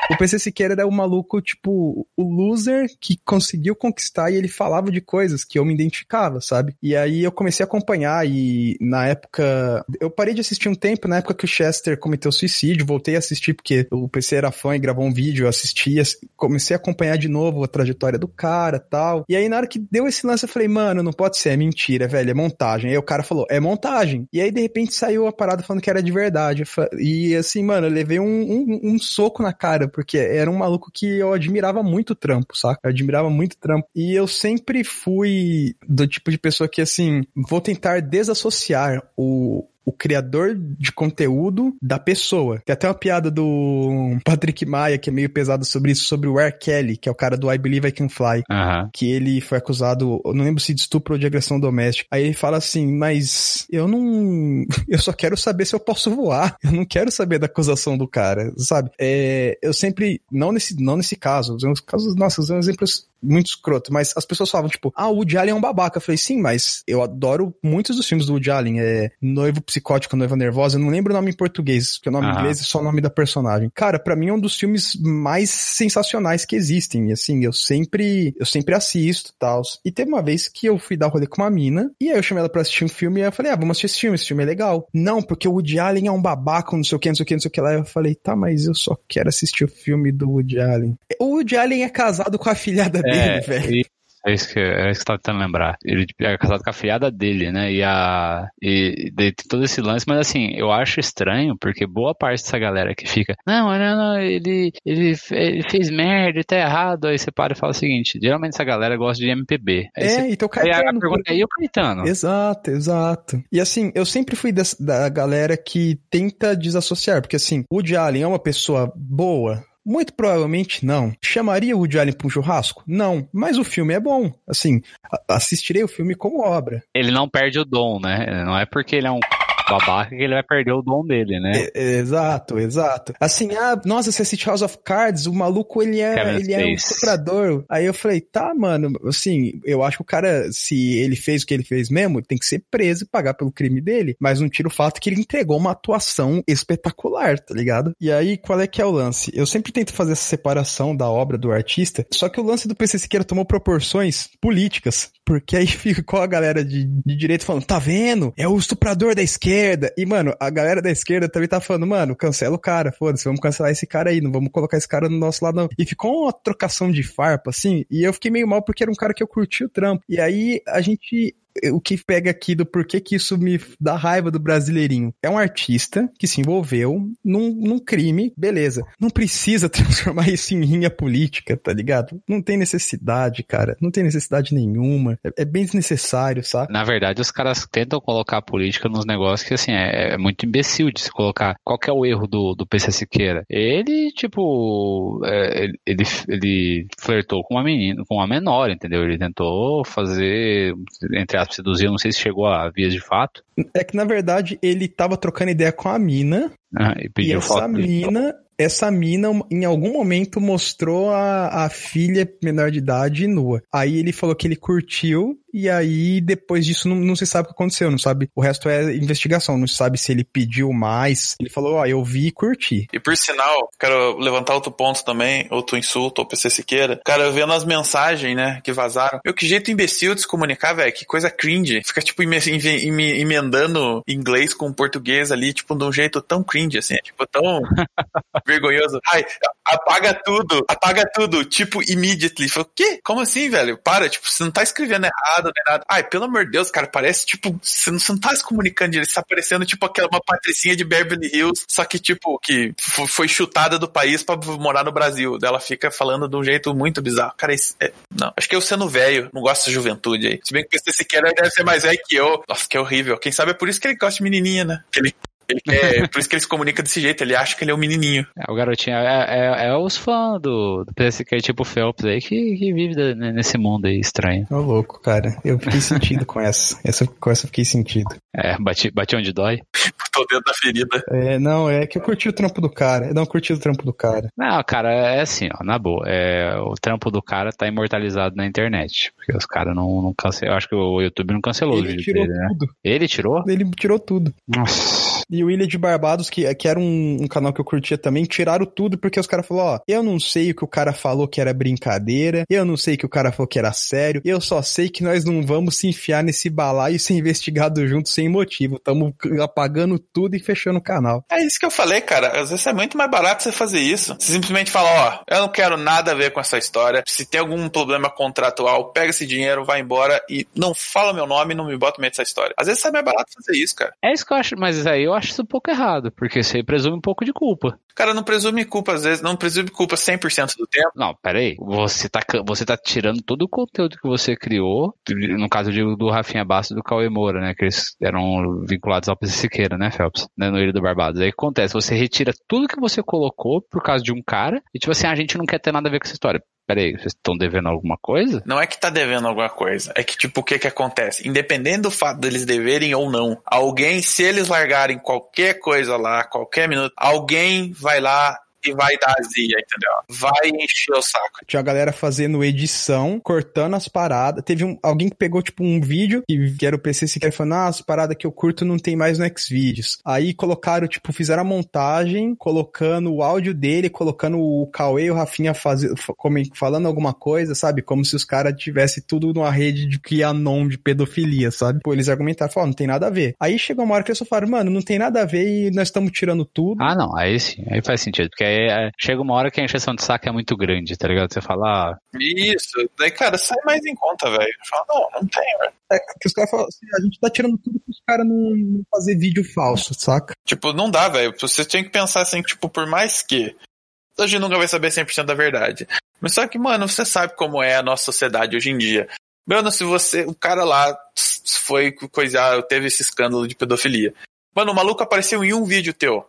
o PC Siqueira era o maluco, tipo, o loser que conseguiu conquistar e ele falava de coisas que eu me identificava, sabe? E aí eu comecei a acompanhar e na época. Eu parei de assistir um tempo, na época que o Chester cometeu suicídio, voltei a assistir porque o PC era fã e gravou um vídeo, eu assistia, comecei a acompanhar de novo a trajetória do cara tal. E aí na hora que deu esse lance eu falei, mano, não pode ser, é mentira, velho, é montagem. Aí o cara falou, é montagem. E aí de repente saiu a parada falando que era de verdade. E assim, mano, eu levei um, um, um soco na cara porque era um maluco que eu admirava muito o trampo, saca? Eu admirava muito o trampo. E eu sempre fui do tipo de pessoa que, assim, vou tentar desassociar o, o criador de conteúdo da pessoa. Tem até uma piada do Patrick Maia, que é meio pesado sobre isso, sobre o R. Kelly, que é o cara do I Believe I Can Fly. Que ele foi acusado, eu não lembro se de estupro ou de agressão doméstica. Aí ele fala assim, mas eu não. *laughs* Eu só quero saber se eu posso voar. Eu não quero saber da acusação do cara, sabe? É, eu sempre. Não nesse, não nesse caso. Os casos, nossa, os exemplos muito escroto, mas as pessoas falavam, tipo, ah, o Woody Allen é um babaca. Eu falei, sim, mas eu adoro muitos dos filmes do Woody Allen. É Noivo Psicótico, Noiva Nervosa. Eu não lembro o nome em português, porque o nome em inglês é só o nome da personagem. Cara, pra mim é um dos filmes mais sensacionais que existem. E assim, eu sempre, eu sempre assisto e tal. E teve uma vez que eu fui dar rolê com uma mina, e aí eu chamei ela pra assistir um filme, e eu falei, ah, vamos assistir esse filme, esse filme é legal. Não, porque o Woody Allen é um babaca, não sei o que, não sei o que, não sei o que lá. Eu falei, tá, mas eu só quero assistir o filme do Woody Allen. O Woody Allen é casado com a filhada dele, velho. e- é isso que, é isso que eu tava tentando lembrar. Ele é casado com a filhada dele, né? E a. E, de, tem todo esse lance, mas assim, eu acho estranho, porque boa parte dessa galera que fica, não, não, não, ele, ele, ele fez merda, ele tá errado. Aí você para e fala o seguinte: geralmente essa galera gosta de MPB. Aí, você, É, então aí a Caetano. pergunta é: e o Caetano? Exato, exato. E assim, eu sempre fui des- da galera que tenta desassociar, porque assim, o Allen é uma pessoa boa? Muito provavelmente não. Chamaria o Woody Allen pra um churrasco? Não. Mas o filme é bom. Assim, assistirei o filme como obra. Ele não perde o dom, né? Não é porque ele é um babaca que ele vai perder o dom dele, né? É, exato, exato. Assim, ah, nossa, você assiste House of Cards, o maluco, ele é, Kevin ele é um estuprador. Aí eu falei, tá, mano, assim, eu acho que o cara, se ele fez o que ele fez mesmo, tem que ser preso e pagar pelo crime dele, mas não tira o fato que ele entregou uma atuação espetacular, tá ligado? E aí, qual é que é o lance? Eu sempre tento fazer essa separação da obra do artista, só que o lance do PC Siqueira tomou proporções políticas, porque aí *laughs* ficou a galera de, de direito falando, tá vendo? É o estuprador da esquerda. E, mano, a galera da esquerda também tá falando, mano, cancela o cara, foda-se, vamos cancelar esse cara aí, não vamos colocar esse cara no nosso lado, não. E ficou uma trocação de farpa, assim, e eu fiquei meio mal porque era um cara que eu curti o trampo. E aí a gente o que pega aqui do porquê que isso me dá raiva do brasileirinho. É um artista que se envolveu num, num crime, beleza. Não precisa *laughs* transformar isso em rinha política, tá ligado? Não tem necessidade, cara. Não tem necessidade nenhuma. É, é bem desnecessário, sabe? Na verdade, os caras tentam colocar a política nos negócios que, assim, é, é muito imbecil de se colocar. Qual que é o erro do, do PC Siqueira? Ele, tipo, é, ele, ele, ele flertou com uma menina, com uma menor, entendeu? Ele tentou fazer, entre aspas, seduzir, não sei se chegou a vias de fato, É que, na verdade, ele tava trocando ideia com a mina, né, e e essa mina, essa mina, em algum momento, mostrou a, a filha menor de idade nua. Aí ele falou que ele curtiu, e aí depois disso não, não se sabe o que aconteceu, não sabe? O resto é investigação, não se sabe se ele pediu mais. Ele falou, ó, eu vi e curti. E por sinal, quero levantar outro ponto também, outro insulto ao PC Siqueira. Cara, vendo as mensagens, né, que vazaram. Eu, que jeito imbecil de se comunicar, velho. Que coisa cringe. Fica, tipo, eme- eme- eme- emendando inglês com português ali, tipo, de um jeito tão cringe, assim. Tipo, tão *laughs* vergonhoso. Ai, apaga tudo, apaga tudo, tipo, immediately. Falei, o quê? Como assim, velho? Para, tipo, você não tá escrevendo errado. Nem nada. Ai, pelo amor de Deus, cara, parece tipo, você não, você não tá se comunicando você tá parecendo tipo aquela uma patricinha de Beverly Hills, só que tipo, que foi chutada do país pra morar no Brasil. Ela fica falando de um jeito muito bizarro. Cara, isso é, não. Acho que eu sendo velho, não gosto dessa juventude aí. Se bem que PC Siqueira deve ser mais velho que eu. Nossa, que horrível. Quem sabe é por isso que ele gosta de menininha, né? Que ele, ele quer, por isso que ele se comunica desse jeito, ele acha que ele é um menininho. É, o garotinho é, é, é os fãs do, do PSK tipo Phelps aí que, que vive da- né, nesse mundo aí estranho. Ô, louco, cara. Eu fiquei sentido com essa. essa. Com essa eu fiquei sentido. É, bati, bati onde dói. Tô dentro da ferida. É, não, é que eu curti o trampo do cara. Eu não curti o trampo do cara. Não, cara, é assim, ó, na boa. É, o trampo do cara tá imortalizado na internet. Porque os caras não, não cancelam. Eu acho que o YouTube não cancelou o Ele vídeo tirou dele, né? tudo. Ele tirou? Ele tirou tudo. Nossa. E o Ilha de Barbados, que, que era um, um canal que eu curtia também, tiraram tudo porque os caras falaram, ó, eu não sei o que o cara falou que era brincadeira, eu não sei o que o cara falou que era sério, eu só sei que nós não vamos se enfiar nesse balaio e ser investigado junto sem motivo. Tamo apagando tudo e fechando o canal. É isso que eu falei, cara. Às vezes é muito mais barato você fazer isso. Você simplesmente fala, ó, eu não quero nada a ver com essa história. Se tem algum problema contratual, pega esse dinheiro, vai embora e não fala meu nome, não me bota no meio dessa história. Às vezes é mais barato fazer isso, cara. É isso que eu acho, mas aí eu acho isso um pouco errado, porque aí presume um pouco de culpa. Cara, não presume culpa às vezes, não presume culpa 100% do tempo. Não, peraí. Você tá, você tá tirando todo o conteúdo que você criou, no caso digo do Rafinha Bastos e do Cauê Moura, né? Que eles eram vinculados ao PC Siqueira, né, Phelps? Né, no Ilha do Barbados. Aí o que acontece, você retira tudo que você colocou por causa de um cara, e tipo assim, a gente não quer ter nada a ver com essa história. Peraí, vocês estão devendo alguma coisa? Não é que tá devendo alguma coisa, é que tipo, o que que acontece? Independente do fato deles deverem ou não, alguém, se eles largarem qualquer coisa lá, qualquer minuto, alguém vai lá e vai dar azia, entendeu? Vai encher o saco. Tinha a galera fazendo edição, cortando as paradas. Teve um, alguém que pegou, tipo, um vídeo, que, que era o PC Siqueira, falando, ah, as paradas que eu curto não tem mais no Xvideos. Aí colocaram, tipo, fizeram a montagem, colocando o áudio dele, colocando o Cauê e o Rafinha faz, falando alguma coisa, sabe? Como se os caras tivessem tudo numa rede de QAnon de pedofilia, sabe? Pô, eles argumentaram, falaram, não tem nada a ver. Aí chegou uma hora que eles só falaram, mano, não tem nada a ver e nós estamos tirando tudo. Ah, não, aí sim, aí faz sentido, porque aí é, chega uma hora que a encheção de saco é muito grande, tá ligado? Você fala, ah, Isso, daí, cara, sai mais em conta, velho. Fala, não, não tem, velho. É que os caras falam assim, a gente tá tirando tudo pros caras não, não fazer vídeo falso, saca? Tipo, não dá, velho. Você tem que pensar assim, tipo, por mais que. A gente nunca vai saber 100% da verdade. Mas só que, mano, você sabe como é a nossa sociedade hoje em dia. Mano, se você. O cara lá foi coisar, teve esse escândalo de pedofilia. Mano, o maluco apareceu em um vídeo teu.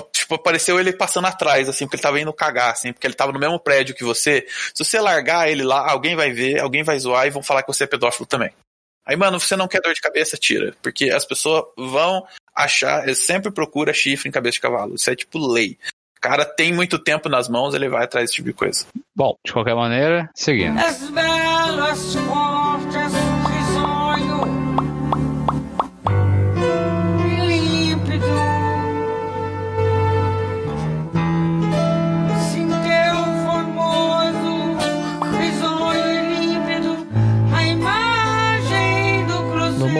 Tipo, apareceu ele passando atrás, assim, porque ele tava indo cagar, assim, porque ele tava no mesmo prédio que você. Se você largar ele lá, alguém vai ver, alguém vai zoar e vão falar que você é pedófilo também. Aí, mano, você não quer dor de cabeça, tira. Porque as pessoas vão achar, ele sempre procura chifre em cabeça de cavalo. Isso é tipo lei. O cara tem muito tempo nas mãos, ele vai atrás desse tipo de coisa. bom, de qualquer maneira, seguindo. As belas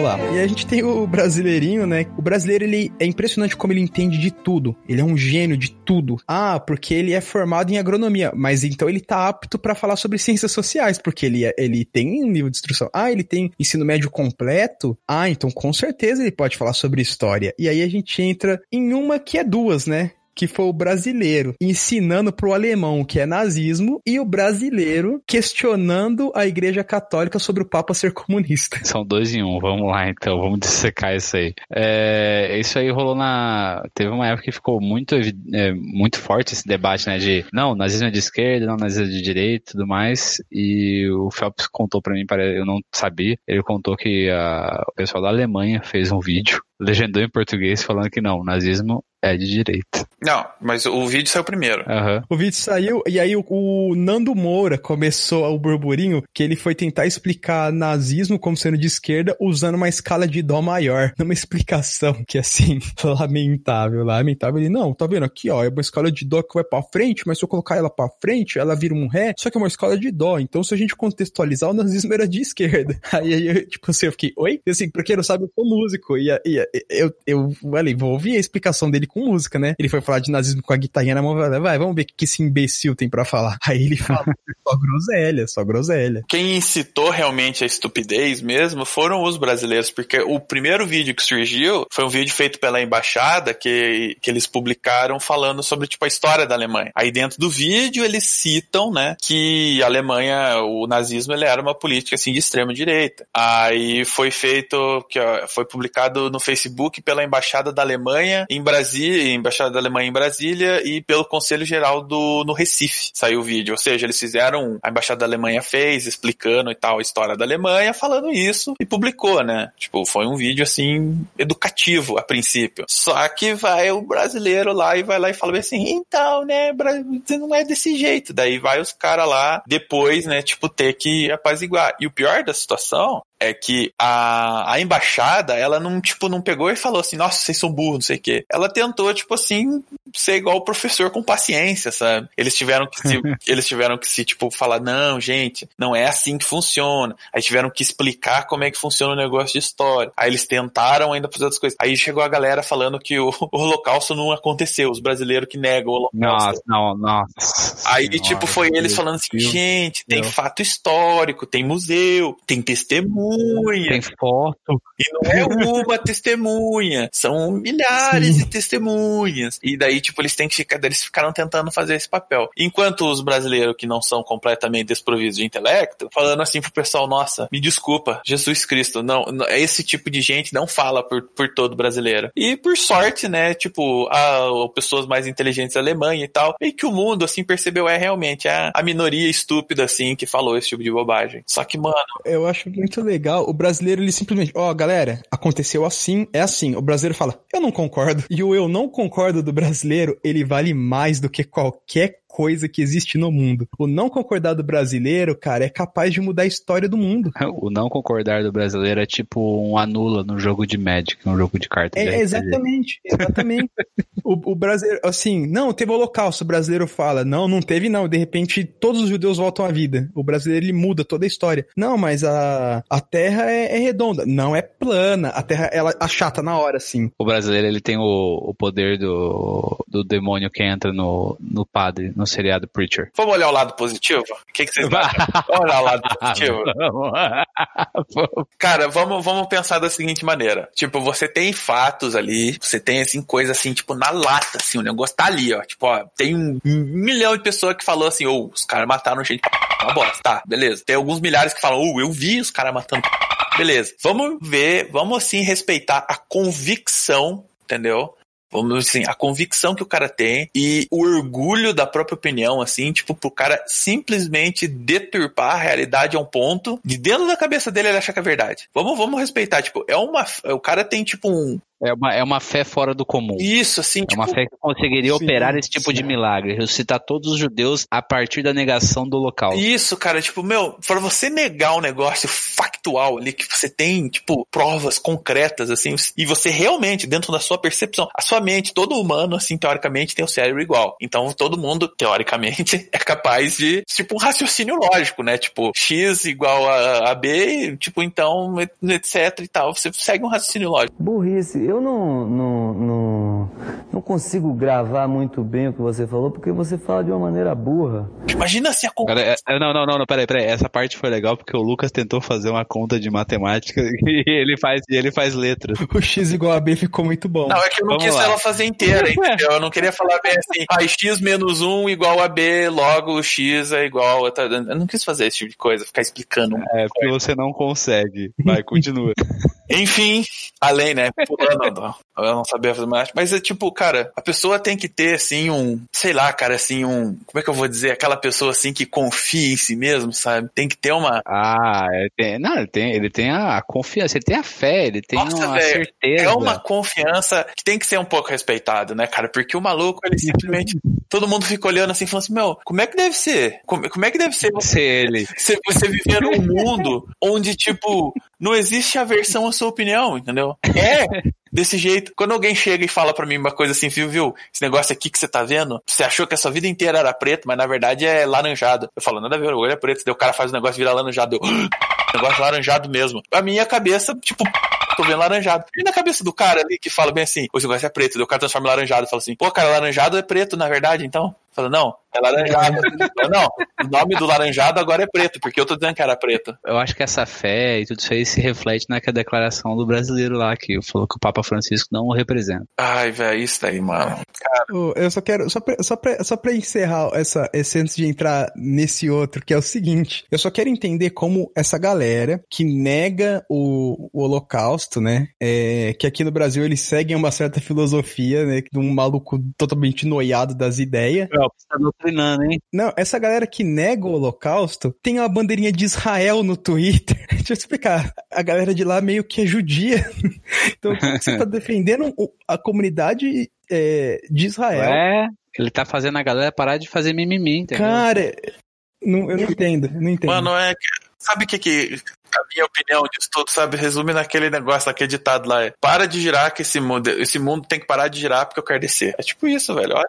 lá. E a gente tem o brasileirinho, né? O brasileiro, ele é impressionante como ele entende de tudo. Ele é um gênio de tudo. Ah, porque ele é formado em agronomia, mas então ele tá apto pra falar sobre ciências sociais, porque ele, é, ele tem um nível de instrução. Ah, ele tem ensino médio completo? Ah, então com certeza ele pode falar sobre história. E aí a gente entra em uma que é duas, né? Que foi o brasileiro ensinando pro alemão que é nazismo e o brasileiro questionando a igreja católica sobre o papa ser comunista. São dois em um, vamos lá então, vamos dissecar isso aí. É, isso aí rolou na. Teve uma época que ficou muito, é, muito forte esse debate, né? De não, nazismo é de esquerda, não, nazismo é de direita e tudo mais. E o Phelps contou pra mim, eu não sabia, ele contou que a- o pessoal da Alemanha fez um vídeo, legendou em português, falando que não, nazismo é de direita. Não, mas o vídeo saiu primeiro. Aham. O vídeo saiu e aí o, o Nando Moura começou o burburinho que ele foi tentar explicar nazismo como sendo de esquerda usando uma escala de dó maior. *laughs* Numa explicação que assim, *laughs* lamentável, lamentável. Ele, não, tá vendo aqui, ó, é uma escala de dó que vai pra frente, mas se eu colocar ela pra frente, ela vira um ré, só que é uma escala de dó. Então se a gente contextualizar, o nazismo era de esquerda. Aí, *laughs* aí eu, tipo assim, eu fiquei, oi? E assim, pra quem não sabe, eu sou músico e, e- e eu, eu falei, vou ouvir a explicação dele com música, né? Ele foi falar de nazismo com a guitarrinha na mão, vai, vai, vamos ver o que esse imbecil tem pra falar. Aí ele fala, *laughs* só groselha, só groselha. Quem incitou realmente a estupidez mesmo foram os brasileiros, porque o primeiro vídeo que surgiu foi um vídeo feito pela embaixada que, que eles publicaram falando sobre tipo a história da Alemanha. Aí dentro do vídeo eles citam, né, que a Alemanha, o nazismo, ele era uma política assim de extrema direita. Aí foi feito, que ó, foi publicado no Facebook pela embaixada da Alemanha em Brasília, embaixada da Alemanha em Brasília e pelo Conselho Geral do no Recife. Saiu o vídeo, ou seja, eles fizeram, a embaixada da Alemanha fez explicando e tal a história da Alemanha, falando isso e publicou, né? Tipo, foi um vídeo assim educativo a princípio. Só que vai o brasileiro lá e vai lá e fala assim, então, né, não é desse jeito. Daí vai os caras lá depois, né, tipo, ter que apaziguar. E o pior da situação é que a, a embaixada, ela não, tipo, não pegou e falou assim, nossa, vocês são burros, não sei o quê. Ela tentou, tipo assim, ser igual o professor com paciência, sabe? Eles tiveram que se, *laughs* eles tiveram que se, tipo, falar, não, gente, não é assim que funciona. Aí tiveram que explicar como é que funciona o negócio de história. Aí eles tentaram ainda fazer outras coisas. Aí chegou a galera falando que o, *laughs* o holocausto não aconteceu, os brasileiros que negam o holocausto. Nossa, não, nossa. Aí, Senhora, tipo, foi eles Deus, falando assim, Deus, gente, tem fato histórico, tem museu, tem testemunha. Tem foto. E não é *laughs* uma testemunha, são milhares Sim. de testemunhas. E daí, tipo, eles têm que ficar, eles ficaram tentando fazer esse papel. Enquanto os brasileiros que não são completamente desprovidos de intelecto, falando assim pro pessoal, nossa, me desculpa, Jesus Cristo, não, não- esse tipo de gente não fala por, por todo brasileiro. E por sorte, né, tipo, a, pessoas mais inteligentes da Alemanha e tal, e que o mundo, assim, percebeu, é realmente a, a minoria estúpida, assim, que falou esse tipo de bobagem. Só que, mano, Eu acho muito legal. O brasileiro, ele simplesmente, ó, galera, aconteceu assim, é assim. O brasileiro fala, eu não concordo. E o eu não concordo do brasileiro, ele vale mais do que qualquer coisa que existe no mundo. O não concordar do brasileiro, cara, é capaz de mudar a história do mundo. *laughs* O não concordar do brasileiro é tipo um anula no jogo de Magic, um jogo de cartas. É, exatamente, exatamente. *laughs* o, o brasileiro, assim, não, teve holocausto, o brasileiro fala, não, não teve não, de repente todos os judeus voltam à vida. O brasileiro, ele muda toda a história. Não, mas a, a terra é, é redonda, não é plana, a terra, ela achata na hora, assim. O brasileiro ele tem o, o poder do, do demônio que entra no, no padre, no seriado Preacher. vamos olhar o lado positivo? O que, que vocês *laughs* acham? Vamos olhar o lado positivo? *laughs* Cara, vamos, vamos pensar da seguinte maneira. Tipo, você tem fatos ali, você tem, assim, coisa assim, tipo, na lata, assim, o negócio tá ali, ó. Tipo, ó, tem um milhão de pessoas que falou assim, ô, os caras mataram gente, uma bosta. Tá, beleza. Tem alguns milhares que falam, ô, eu vi os caras matando. Beleza. Vamos ver, vamos, assim, respeitar a convicção, entendeu? Vamos assim, a convicção que o cara tem e o orgulho da própria opinião, assim, tipo, pro cara simplesmente deturpar a realidade a um ponto de dentro da cabeça dele ele achar que é verdade. Vamos, vamos respeitar, tipo, é uma. O cara tem, tipo, um. É uma, é uma fé fora do comum. Isso, assim, É tipo. uma fé que conseguiria Sim, operar esse tipo sim. de milagre, ressuscitar todos os judeus a partir da negação do local. Isso, cara, tipo, meu, para você negar um negócio factual ali, que você tem, tipo, provas concretas, assim, e você realmente, dentro da sua percepção, a sua mente, todo humano, assim, teoricamente, tem o cérebro igual. Então, todo mundo, teoricamente, *laughs* é capaz de, tipo, um raciocínio lógico, né? Tipo, X igual a, a B, tipo, então, etc e tal. Você segue um raciocínio lógico. Burrice. Eu não, não, não, não consigo gravar muito bem o que você falou, porque você fala de uma maneira burra. Imagina se a con- Cara, é- é- não, não, não, não, peraí, peraí. Essa parte foi legal porque o Lucas tentou fazer uma conta de matemática *laughs* e ele faz, e ele faz letras. O X igual a B ficou muito bom. Não, é que eu não Vamos quis lá. ela fazer inteira, *laughs* entendeu? Eu não queria falar bem assim, ah, x menos 1 igual a B, logo o x é igual a... Eu não quis fazer esse tipo de coisa, ficar explicando. É, porque você não consegue. Vai, continua. *laughs* Enfim, além, né? Pulando, do- eu não sabia fazer mais. Mas tipo, cara, a pessoa tem que ter, assim, um, sei lá, cara, assim, um, como é que eu vou dizer? Aquela pessoa, assim, que confia em si mesmo, sabe? Tem que ter uma, Ah, ele tem, não, ele tem, ele tem a confiança, ele tem a fé, ele tem Nossa, uma certeza. É uma confiança que tem que ser um pouco respeitado, né, cara? Porque o maluco, ele simplesmente. todo mundo fica olhando assim, falando assim: Meu, como é que deve ser? Como, como é que deve ser você, ele. você, você viver num mundo onde, tipo, não existe aversão à sua opinião, entendeu? É. Desse jeito, quando alguém chega e fala pra mim uma coisa assim, viu, viu, esse negócio aqui que você tá vendo, você achou que a sua vida inteira era preto, mas na verdade é laranjado. Eu falo, nada a ver, o olho é preto, daí o cara faz o negócio virar laranjado, eu, negócio laranjado mesmo. A minha cabeça, tipo, tô vendo laranjado. E na cabeça do cara ali que fala bem assim, o negócio é preto, o cara transforma em laranjado fala assim, pô, cara, laranjado é preto, na verdade, então. Fala, não, é laranjado. Fala, não, o nome do laranjado agora é preto, porque eu tô dizendo que era preto. Eu acho que essa fé e tudo isso aí se reflete naquela declaração do brasileiro lá, que falou que o Papa Francisco não o representa. Ai, velho, isso daí, mano. Ô, Eu só quero, só pra, só pra, só pra encerrar essa, esse antes de entrar nesse outro, que é o seguinte, eu só quero entender como essa galera que nega o, o holocausto, né, é, que aqui no Brasil eles seguem uma certa filosofia, né, de um maluco totalmente noiado das ideias. Você tá doutrinando, hein? Não, essa galera que nega o holocausto tem uma bandeirinha de Israel no Twitter. *laughs* Deixa eu explicar. A galera de lá meio que é judia. *laughs* Então você tá defendendo a comunidade é, de Israel. É, ele tá fazendo a galera parar de fazer mimimi, entendeu? Cara, não- eu não entendo, eu não entendo. Mano, é que. Sabe o que que. A minha opinião disso tudo, sabe? Resume naquele negócio, naquele ditado lá. É, para de girar que esse mundo. Esse mundo tem que parar de girar porque eu quero descer. É tipo isso, velho. Olha,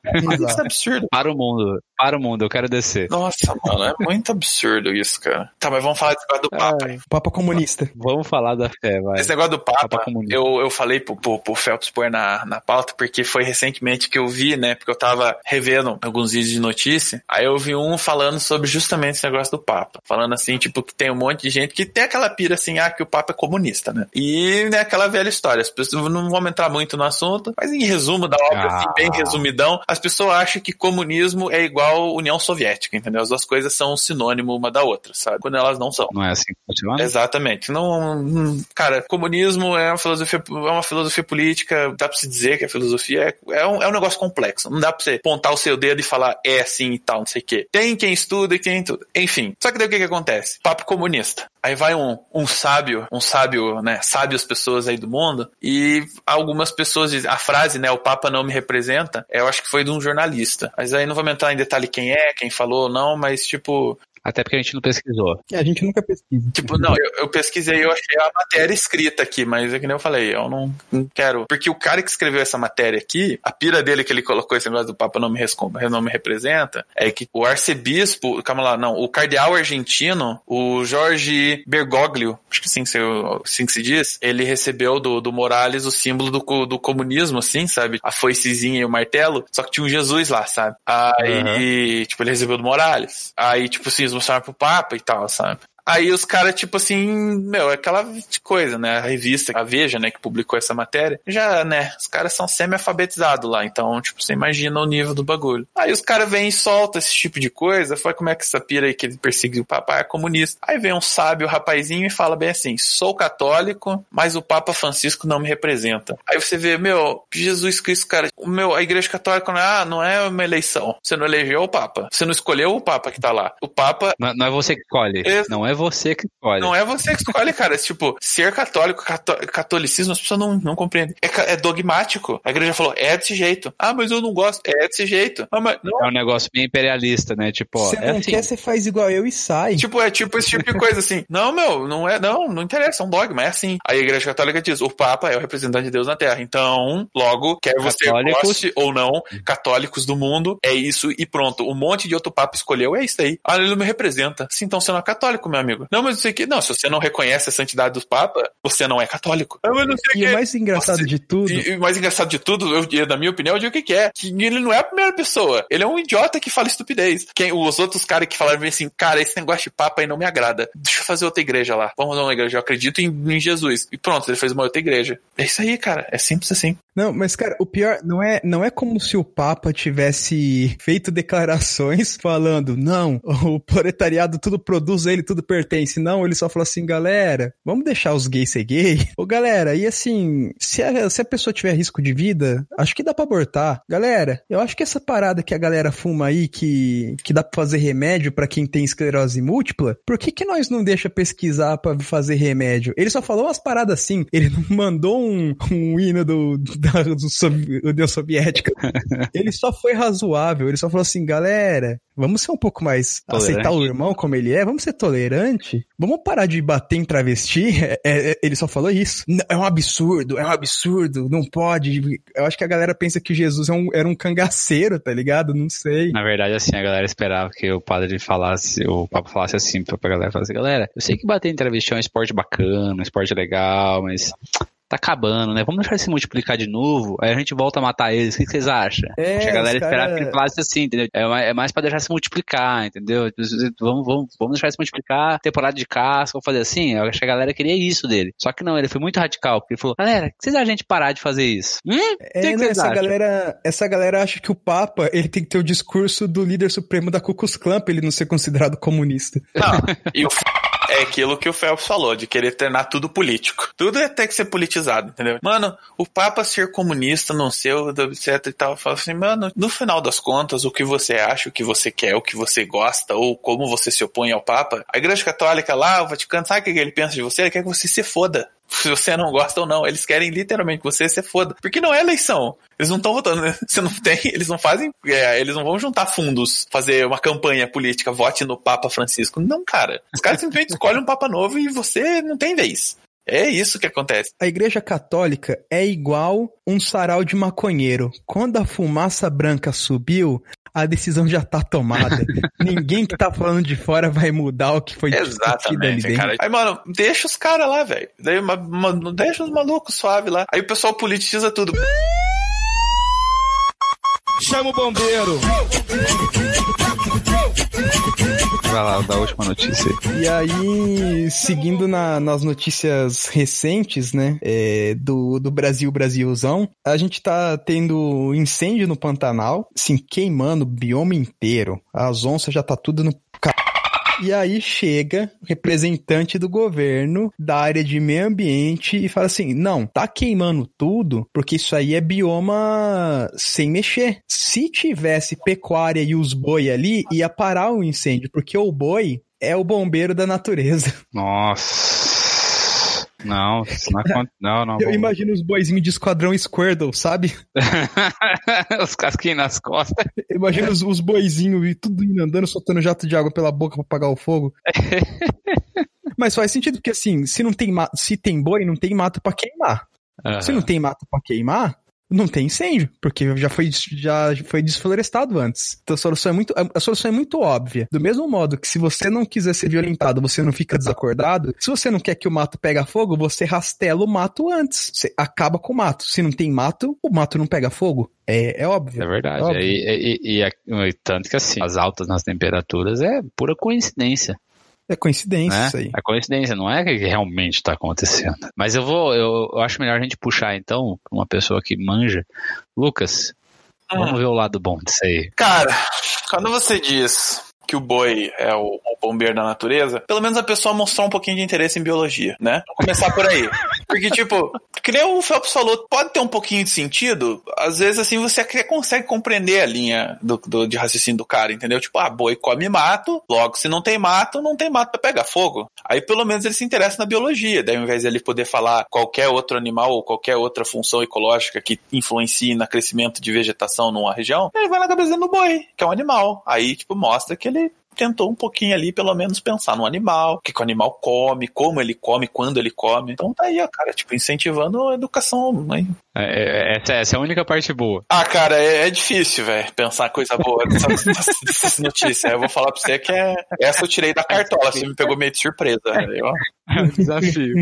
isso é absurdo. Para o mundo, para o mundo, eu quero descer. Nossa, mano, é muito absurdo isso, cara. Tá, mas vamos falar desse negócio do Papa. aí. Papa comunista. Vamos falar da fé, vai. Esse negócio do Papa, Papa comunista. eu, eu falei pro, pro, pro Phelps pôr na, na pauta, porque foi recentemente que eu vi, né? Porque eu tava revendo alguns vídeos de notícia. Aí eu vi um falando sobre justamente esse negócio do Papa. Falando assim, tipo, que tem um monte de gente que tem aquela pira assim, ah, que o Papa é comunista, né? E, né, aquela velha história. As pessoas não vão entrar muito no assunto, mas em resumo da obra, assim, bem Ah. resumidão, as pessoas acham que comunismo é igual União Soviética, entendeu? As duas coisas são um sinônimo uma da outra, sabe? Quando elas não são. Não é assim que funciona? Exatamente. Não, hum, cara, comunismo é uma filosofia, é uma filosofia política, dá pra se dizer que a filosofia é, é, um, é um negócio complexo. Não dá pra você apontar o seu dedo e falar é assim e tal, não sei o quê. Tem quem estuda e quem tudo. Enfim. Só que daí o que que acontece? Papo comunista. Aí vai um, um sábio, um sábio, né, sábias pessoas aí do mundo, e algumas pessoas dizem, a frase, né, o Papa não me representa, eu acho que foi de um jornalista. Mas aí não vou entrar em detalhe quem é, quem falou ou não, mas tipo, Até porque a gente não pesquisou. É, a gente nunca pesquisa. Tipo, não, eu, eu pesquisei, eu achei a matéria escrita aqui, mas é que nem eu falei, eu não, não quero. Porque o cara que escreveu essa matéria aqui, a pira dele que ele colocou esse negócio do Papa não me, não me representa, é que o arcebispo, calma lá, não, o cardeal argentino, o Jorge Bergoglio, acho que assim, se- assim que se diz, ele recebeu do, do Morales o símbolo do, do comunismo, assim, sabe? A foicezinha e o martelo, só que tinha um Jesus lá, sabe? Aí, tipo, ele recebeu do Morales. Aí, tipo assim, eles mostraram pro Papa e tal, sabe? Aí os caras, tipo assim, meu, é aquela coisa, né? A revista, a Veja, né, que publicou essa matéria, já, né, os caras são semi-alfabetizados lá, então, tipo, você imagina o nível do bagulho. Aí os caras vêm e soltam esse tipo de coisa, fala como é que essa pira aí que ele perseguiu o papai é comunista. Aí vem um sábio rapazinho e fala bem assim, sou católico, mas o Papa Francisco não me representa. Aí você vê, meu, Jesus Cristo, cara, o meu, a igreja católica não é, ah, não é uma eleição. Você não elegeu o Papa. Você não escolheu o Papa que tá lá. O Papa Não, não é você que escolhe. Ex- Não é você que escolhe. não é você que escolhe, cara. *laughs* Tipo, ser católico, cató- catolicismo, as pessoas não, não compreendem. É, é dogmático. A igreja falou, é desse jeito. Ah, mas eu não gosto. É desse jeito. Ah, mas não. É um negócio bem imperialista, né? Tipo, ó, Você é não assim. quer, você faz igual eu e sai. Tipo, é tipo esse tipo de coisa assim. *laughs* Não, meu, não é, não, não interessa, é um dogma, é assim. Aí a igreja católica diz, o Papa é o representante de Deus na Terra. Então, logo, quer você Católicos. goste ou não, católicos do mundo, é isso e pronto. Um monte de outro Papa escolheu, é isso aí. Ah, ele não me representa. Sim, então você não é católico, meu amigo. Não, mas não sei o que. Não, se você não reconhece a santidade do Papa, você não é católico. Não sei E o o mais engraçado Nossa, de tudo. E, o mais engraçado de tudo, eu, na minha opinião, eu digo o que, que é. Que ele não é a primeira pessoa. Ele é um idiota que fala estupidez. Quem, os outros caras que falaram assim, cara, esse negócio de papa aí não me agrada. Deixa eu fazer outra igreja lá. Vamos fazer uma igreja. Eu acredito em, em Jesus. E pronto, ele fez uma outra igreja. É isso aí, cara. É simples assim. Não, mas cara, o pior não é, não é como se o Papa tivesse feito declarações *laughs* falando, não, o proletariado tudo produz ele, tudo pertence. Não, ele só falou assim, galera, vamos deixar os gays ser gay. *laughs* Ô, galera, e assim, se a, se a pessoa tiver risco de vida, acho que dá pra abortar. Galera, eu acho que essa parada que a galera fuma aí, que, que dá pra fazer remédio pra quem tem esclerose múltipla, por que que nós não deixa pesquisar pra fazer remédio? Ele só falou umas paradas assim, ele não *laughs* mandou um, um hino do, da União Soviética. *laughs* ele só foi razoável, ele só falou assim, galera, vamos ser um pouco mais, Tolerante. aceitar o irmão como ele é, vamos ser tolerante, vamos parar de bater em travesti, *laughs* É, é, ele só falou isso. É um absurdo, é um absurdo, não pode. Eu acho que a galera pensa que Jesus é um- era um cangaceiro, tá ligado? Não sei. Na verdade, assim, a galera esperava que o padre falasse, o Papa falasse assim pra pra galera, falasse, galera, eu sei que bater em travesti é um esporte bacana, um esporte legal, mas tá acabando, né? Vamos deixar ele se multiplicar de novo, aí a gente volta a matar eles. O que, vocês acham? É, Acho que a galera cara- esperava que ele falasse assim, entendeu? É mais, é mais pra deixar se multiplicar, entendeu? Vamos, vamos, vamos deixar se multiplicar, temporada de caça, vamos fazer assim. Eu acho que a galera queria isso dele. Só que não, ele foi muito radical, porque ele falou, galera, o que vocês acham a gente parar de fazer isso? Hum? É, que que não, vocês essa acham? galera, essa galera acha que o Papa, ele tem que ter o discurso do líder supremo da Ku Klux Klan pra ele não ser considerado comunista. Não, e o. é aquilo que o Phelps falou, de querer tornar tudo político. Tudo é ter que ser politizado, entendeu? Mano, o Papa ser comunista, não ser, etc e tal, fala assim, mano, no final das contas, o que você acha, o que você quer, o que você gosta, ou como você se opõe ao Papa, a Igreja Católica lá, o Vaticano, sabe o que ele pensa de você? Ele quer que você se foda. Se você não gosta ou não, eles querem literalmente que você se foda. Porque não é eleição. Eles não estão votando, né? *laughs* Você não tem, eles não fazem, é, eles não vão juntar fundos, fazer uma campanha política, vote no Papa Francisco. Não, cara. Os caras simplesmente *laughs* escolhem um Papa novo e você não tem vez. É isso que acontece. A igreja católica é igual um sarau de maconheiro. Quando a fumaça branca subiu, a decisão já tá tomada. *laughs* Ninguém que tá falando de fora vai mudar o que foi ali Exatamente, dentro. cara. Aí, mano, deixa os caras lá, velho. Deixa os malucos suave lá. Aí o pessoal politiza tudo. Chama o bombeiro. Vai lá, da última notícia. E aí, seguindo na- nas notícias recentes, né, é, do, do Brasil Brasilzão, a gente tá tendo incêndio no Pantanal, assim, queimando o bioma inteiro. As onças já tá tudo no. E aí chega o representante do governo da área de meio ambiente e fala assim: não, tá queimando tudo porque isso aí é bioma sem mexer. Se tivesse pecuária e os boi ali, ia parar o incêndio, porque o boi é o bombeiro da natureza. Nossa. Não, não acontece. Não, não. Eu vamos- imagino os boizinhos de esquadrão Squirtle, sabe? *laughs* Os casquinhos nas costas. Eu imagino os, os boizinhos e tudo indo andando, soltando jato de água pela boca pra apagar o fogo. *laughs* Mas faz sentido, porque assim, se não tem se tem boi, não tem mato pra queimar. Se não tem mato pra queimar, não tem incêndio, porque já foi, já foi desflorestado antes. Então a solução é muito, a solução é muito óbvia. Do mesmo modo que se você não quiser ser violentado, você não fica desacordado. Se você não quer que o mato pegue fogo, você rastela o mato antes. Você acaba com o mato. Se não tem mato, o mato não pega fogo. É, é óbvio. É verdade. Óbvio. E, e- e- e- e tanto que assim, as altas nas temperaturas é pura coincidência. É coincidência né? isso aí. É coincidência, não é que realmente está acontecendo. Mas eu vou, eu, eu acho melhor a gente puxar então pra uma pessoa que manja. Lucas, vamos ver o lado bom disso aí. Cara, quando você diz que o boi é o, o bombeiro da natureza, pelo menos a pessoa mostrou um pouquinho de interesse em biologia, né? Vamos começar por aí. *laughs* Porque, tipo, que nem o Phelps falou, pode ter um pouquinho de sentido, às vezes, assim, você consegue compreender a linha do, do- de raciocínio do cara, entendeu? Tipo, ah, boi come mato, logo, se não tem mato, não tem mato pra pegar fogo. Aí, pelo menos, ele se interessa na biologia, daí, ao invés de ele poder falar qualquer outro animal ou qualquer outra função ecológica que influencie no crescimento de vegetação numa região, ele vai na cabeça do boi, que é um animal. Aí, tipo, mostra que ele tentou um pouquinho ali, pelo menos, pensar no animal, o que, que o animal come, como ele come, quando ele come. Então tá aí, ó, cara, tipo, incentivando a educação. Né? É, é- essa, essa é a única parte boa. Ah, cara, é, é difícil, velho, pensar coisa boa *laughs* dessas, dessas- notícias. Eu vou falar pra você que é, essa eu tirei da cartola, você me pegou meio de surpresa. velho. Desafio.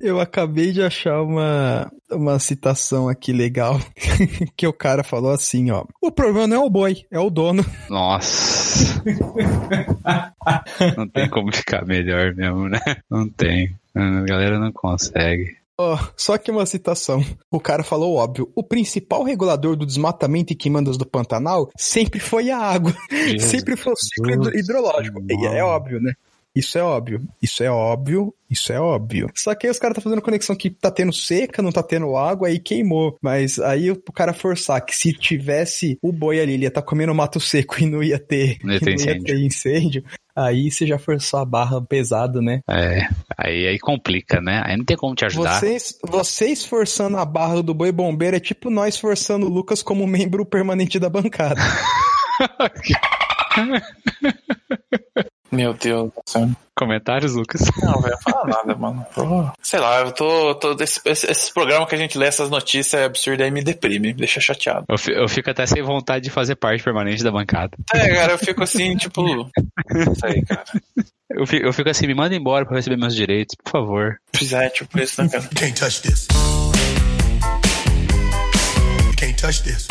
Eu acabei de achar uma, uma citação aqui legal *laughs* que o cara falou assim, ó. O problema não é o boi, é o dono. Nossa. *laughs* não tem como ficar melhor mesmo, né? Não tem. A galera não consegue. Ó, só que uma citação. O cara falou óbvio. O principal regulador do desmatamento e queimadas do Pantanal sempre foi a água. sempre foi o ciclo hidro- hidrológico. E é óbvio, né? Isso é óbvio. Isso é óbvio. Isso é óbvio. Só que aí os caras tá fazendo conexão que tá tendo seca, não tá tendo água, aí queimou. Mas aí o cara forçar que se tivesse o boi ali, ele ia tá comendo mato seco e não ia ter, Não ia ter *laughs* incêndio. ter incêndio. Aí você já forçou a barra pesado, né? É. Aí, aí complica, né? Aí não tem como te ajudar. Vocês, vocês forçando a barra do boi bombeiro é tipo nós forçando o Lucas como membro permanente da bancada. *laughs* Meu Deus do céu. Comentários, Lucas? *laughs* Não, velho, fala nada, mano. Pô, Sei lá, eu tô. tô esse, esse, programa que a gente lê essas notícias é absurdo aí me deprime, me deixa chateado. Eu, fi- eu fico até sem vontade de fazer parte permanente da bancada. É, cara, eu fico assim, tipo. Não sei, cara. Eu fico, eu fico assim, me manda embora pra receber meus direitos, por favor. Pois é, tipo isso, né, cara? Can't touch this. Can't touch this.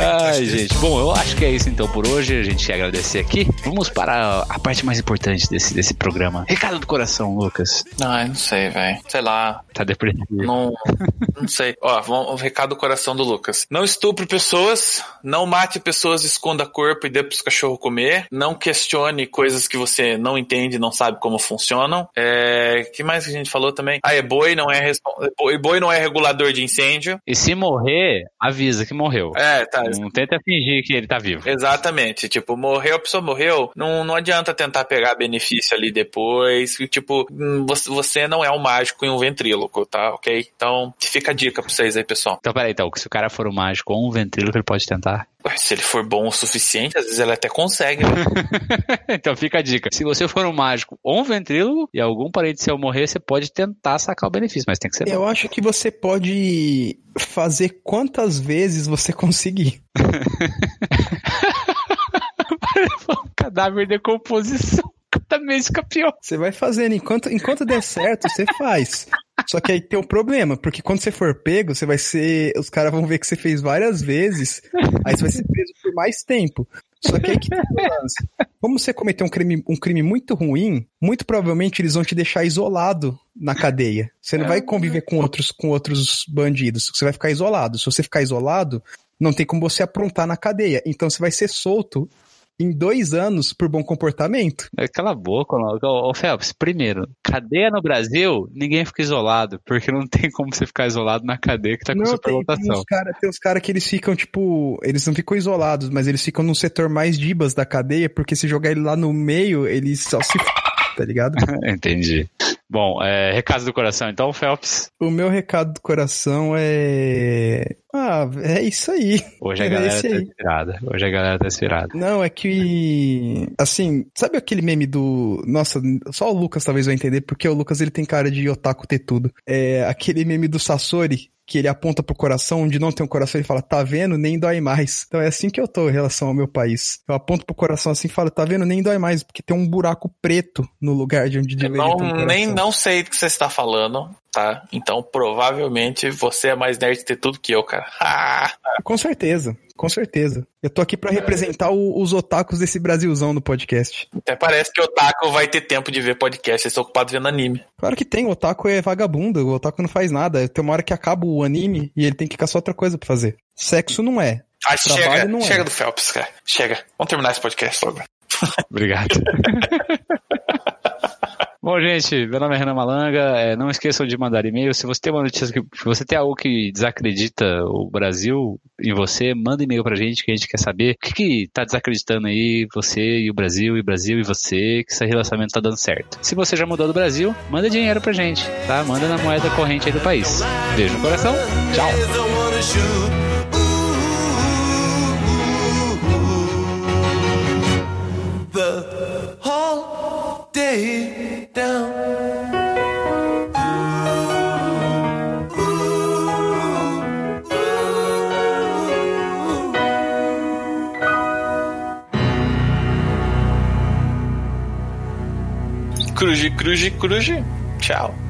Ai, gente. Bom, eu acho que é isso então por hoje. A gente quer agradecer aqui. Vamos para a parte mais importante desse, desse programa. Recado do coração, Lucas. Ai, não sei, velho. Sei lá. Tá deprimido. Não, não sei. Ó, vamos, o recado do coração do Lucas. Não estupre pessoas, não mate pessoas, esconda corpo e dê pros cachorros comer. Não questione coisas que você não entende, não sabe como funcionam. É, que mais que a gente falou também? Ah, é boi, não é respon- boi, boi não é regulador de incêndio. E se morrer, avisa que morreu. É, tá. Não tenta fingir que ele tá vivo. Exatamente. Tipo, morreu, a pessoa morreu, não, não adianta tentar pegar benefício ali depois. Tipo, hum, você, não é um mágico e um ventríloco, tá? Ok? Então, fica a dica pra vocês aí, pessoal. Então, peraí, então, se o cara for um mágico ou um ventríloco, ele pode tentar. Ué, Se ele for bom o suficiente, às vezes ele até consegue. né? *laughs* então fica a dica. Se você for um mágico ou um ventríloco e algum parente seu morrer, você pode tentar sacar o benefício, mas tem que ser bom. Eu acho que você pode fazer quantas vezes você *laughs* conseguir. *laughs* Cadáver de decomposição. Cada fica pior. Você vai fazendo. Enquanto, enquanto der certo, você faz. Só que aí tem o problema, porque quando você for pego, você vai ser. Os caras vão ver que você fez várias vezes, aí você vai ser preso por mais tempo. Só que aí que lance. Como você cometeu um crime, um crime muito ruim, muito provavelmente eles vão te deixar isolado na cadeia. Você não vai conviver com outros, com outros bandidos. Você vai ficar isolado. Se você ficar isolado, não tem como você aprontar na cadeia. Então você vai ser solto em dois anos por bom comportamento. Cala a boca, ô, ô Phelps. Primeiro, cadeia no Brasil, ninguém fica isolado, porque não tem como você ficar isolado na cadeia que tá com Não, tem, tem superlotação. uns caras cara que eles ficam, tipo, eles não ficam isolados, mas eles ficam no setor mais dibas da cadeia, porque se jogar ele lá no meio, eles só se tá ligado? *laughs* Entendi. Bom, é, recado do coração, então, Phelps. O meu recado do coração é. Ah, é isso aí. Hoje a É galera esse tá aí. inspirada. Hoje a galera tá inspirada. Não, é que. Assim, sabe aquele meme do. Nossa, só o Lucas talvez vai entender, porque o Lucas ele tem cara de otaku ter tudo. É aquele meme do Sasori, que ele aponta pro coração, onde não tem um coração, ele fala, tá vendo? Nem dói mais. Então é assim que eu tô em relação ao meu país. Eu aponto pro coração assim e falo, tá vendo? Nem dói mais, porque tem um buraco preto no lugar de onde Eu deveria não, ter um coração. nem não sei do que você está falando, tá? Então, provavelmente, você é mais nerd de ter tudo que eu, cara. *laughs* Ah, Com certeza, com certeza. Eu tô aqui pra representar o- os otakus desse Brasilzão no podcast. até parece que o Otaku vai ter tempo de ver podcast, eles estão ocupados vendo anime. Claro que tem, o otaku é vagabundo, o otaku não faz nada. Tem uma hora que acaba o anime e ele tem que caçar outra coisa pra fazer. Sexo não é. Ah, Trabalho chega, não é. chega do Phelps, cara. Chega. Vamos terminar esse podcast logo. Obrigado. *laughs* Bom, gente, meu nome é Renan Malanga. É, não esqueçam de mandar e-mail. Se você tem uma notícia que. Se você tem algo que desacredita o Brasil em você, manda e-mail pra gente que a gente quer saber o que, que tá desacreditando aí, você e o Brasil, e o Brasil e você, que esse relacionamento tá dando certo. Se você já mudou do Brasil, manda dinheiro pra gente, tá? Manda na moeda corrente aí do país. Beijo no coração. Tchau. The whole day. Cruze, cruze, cruze. Tchau.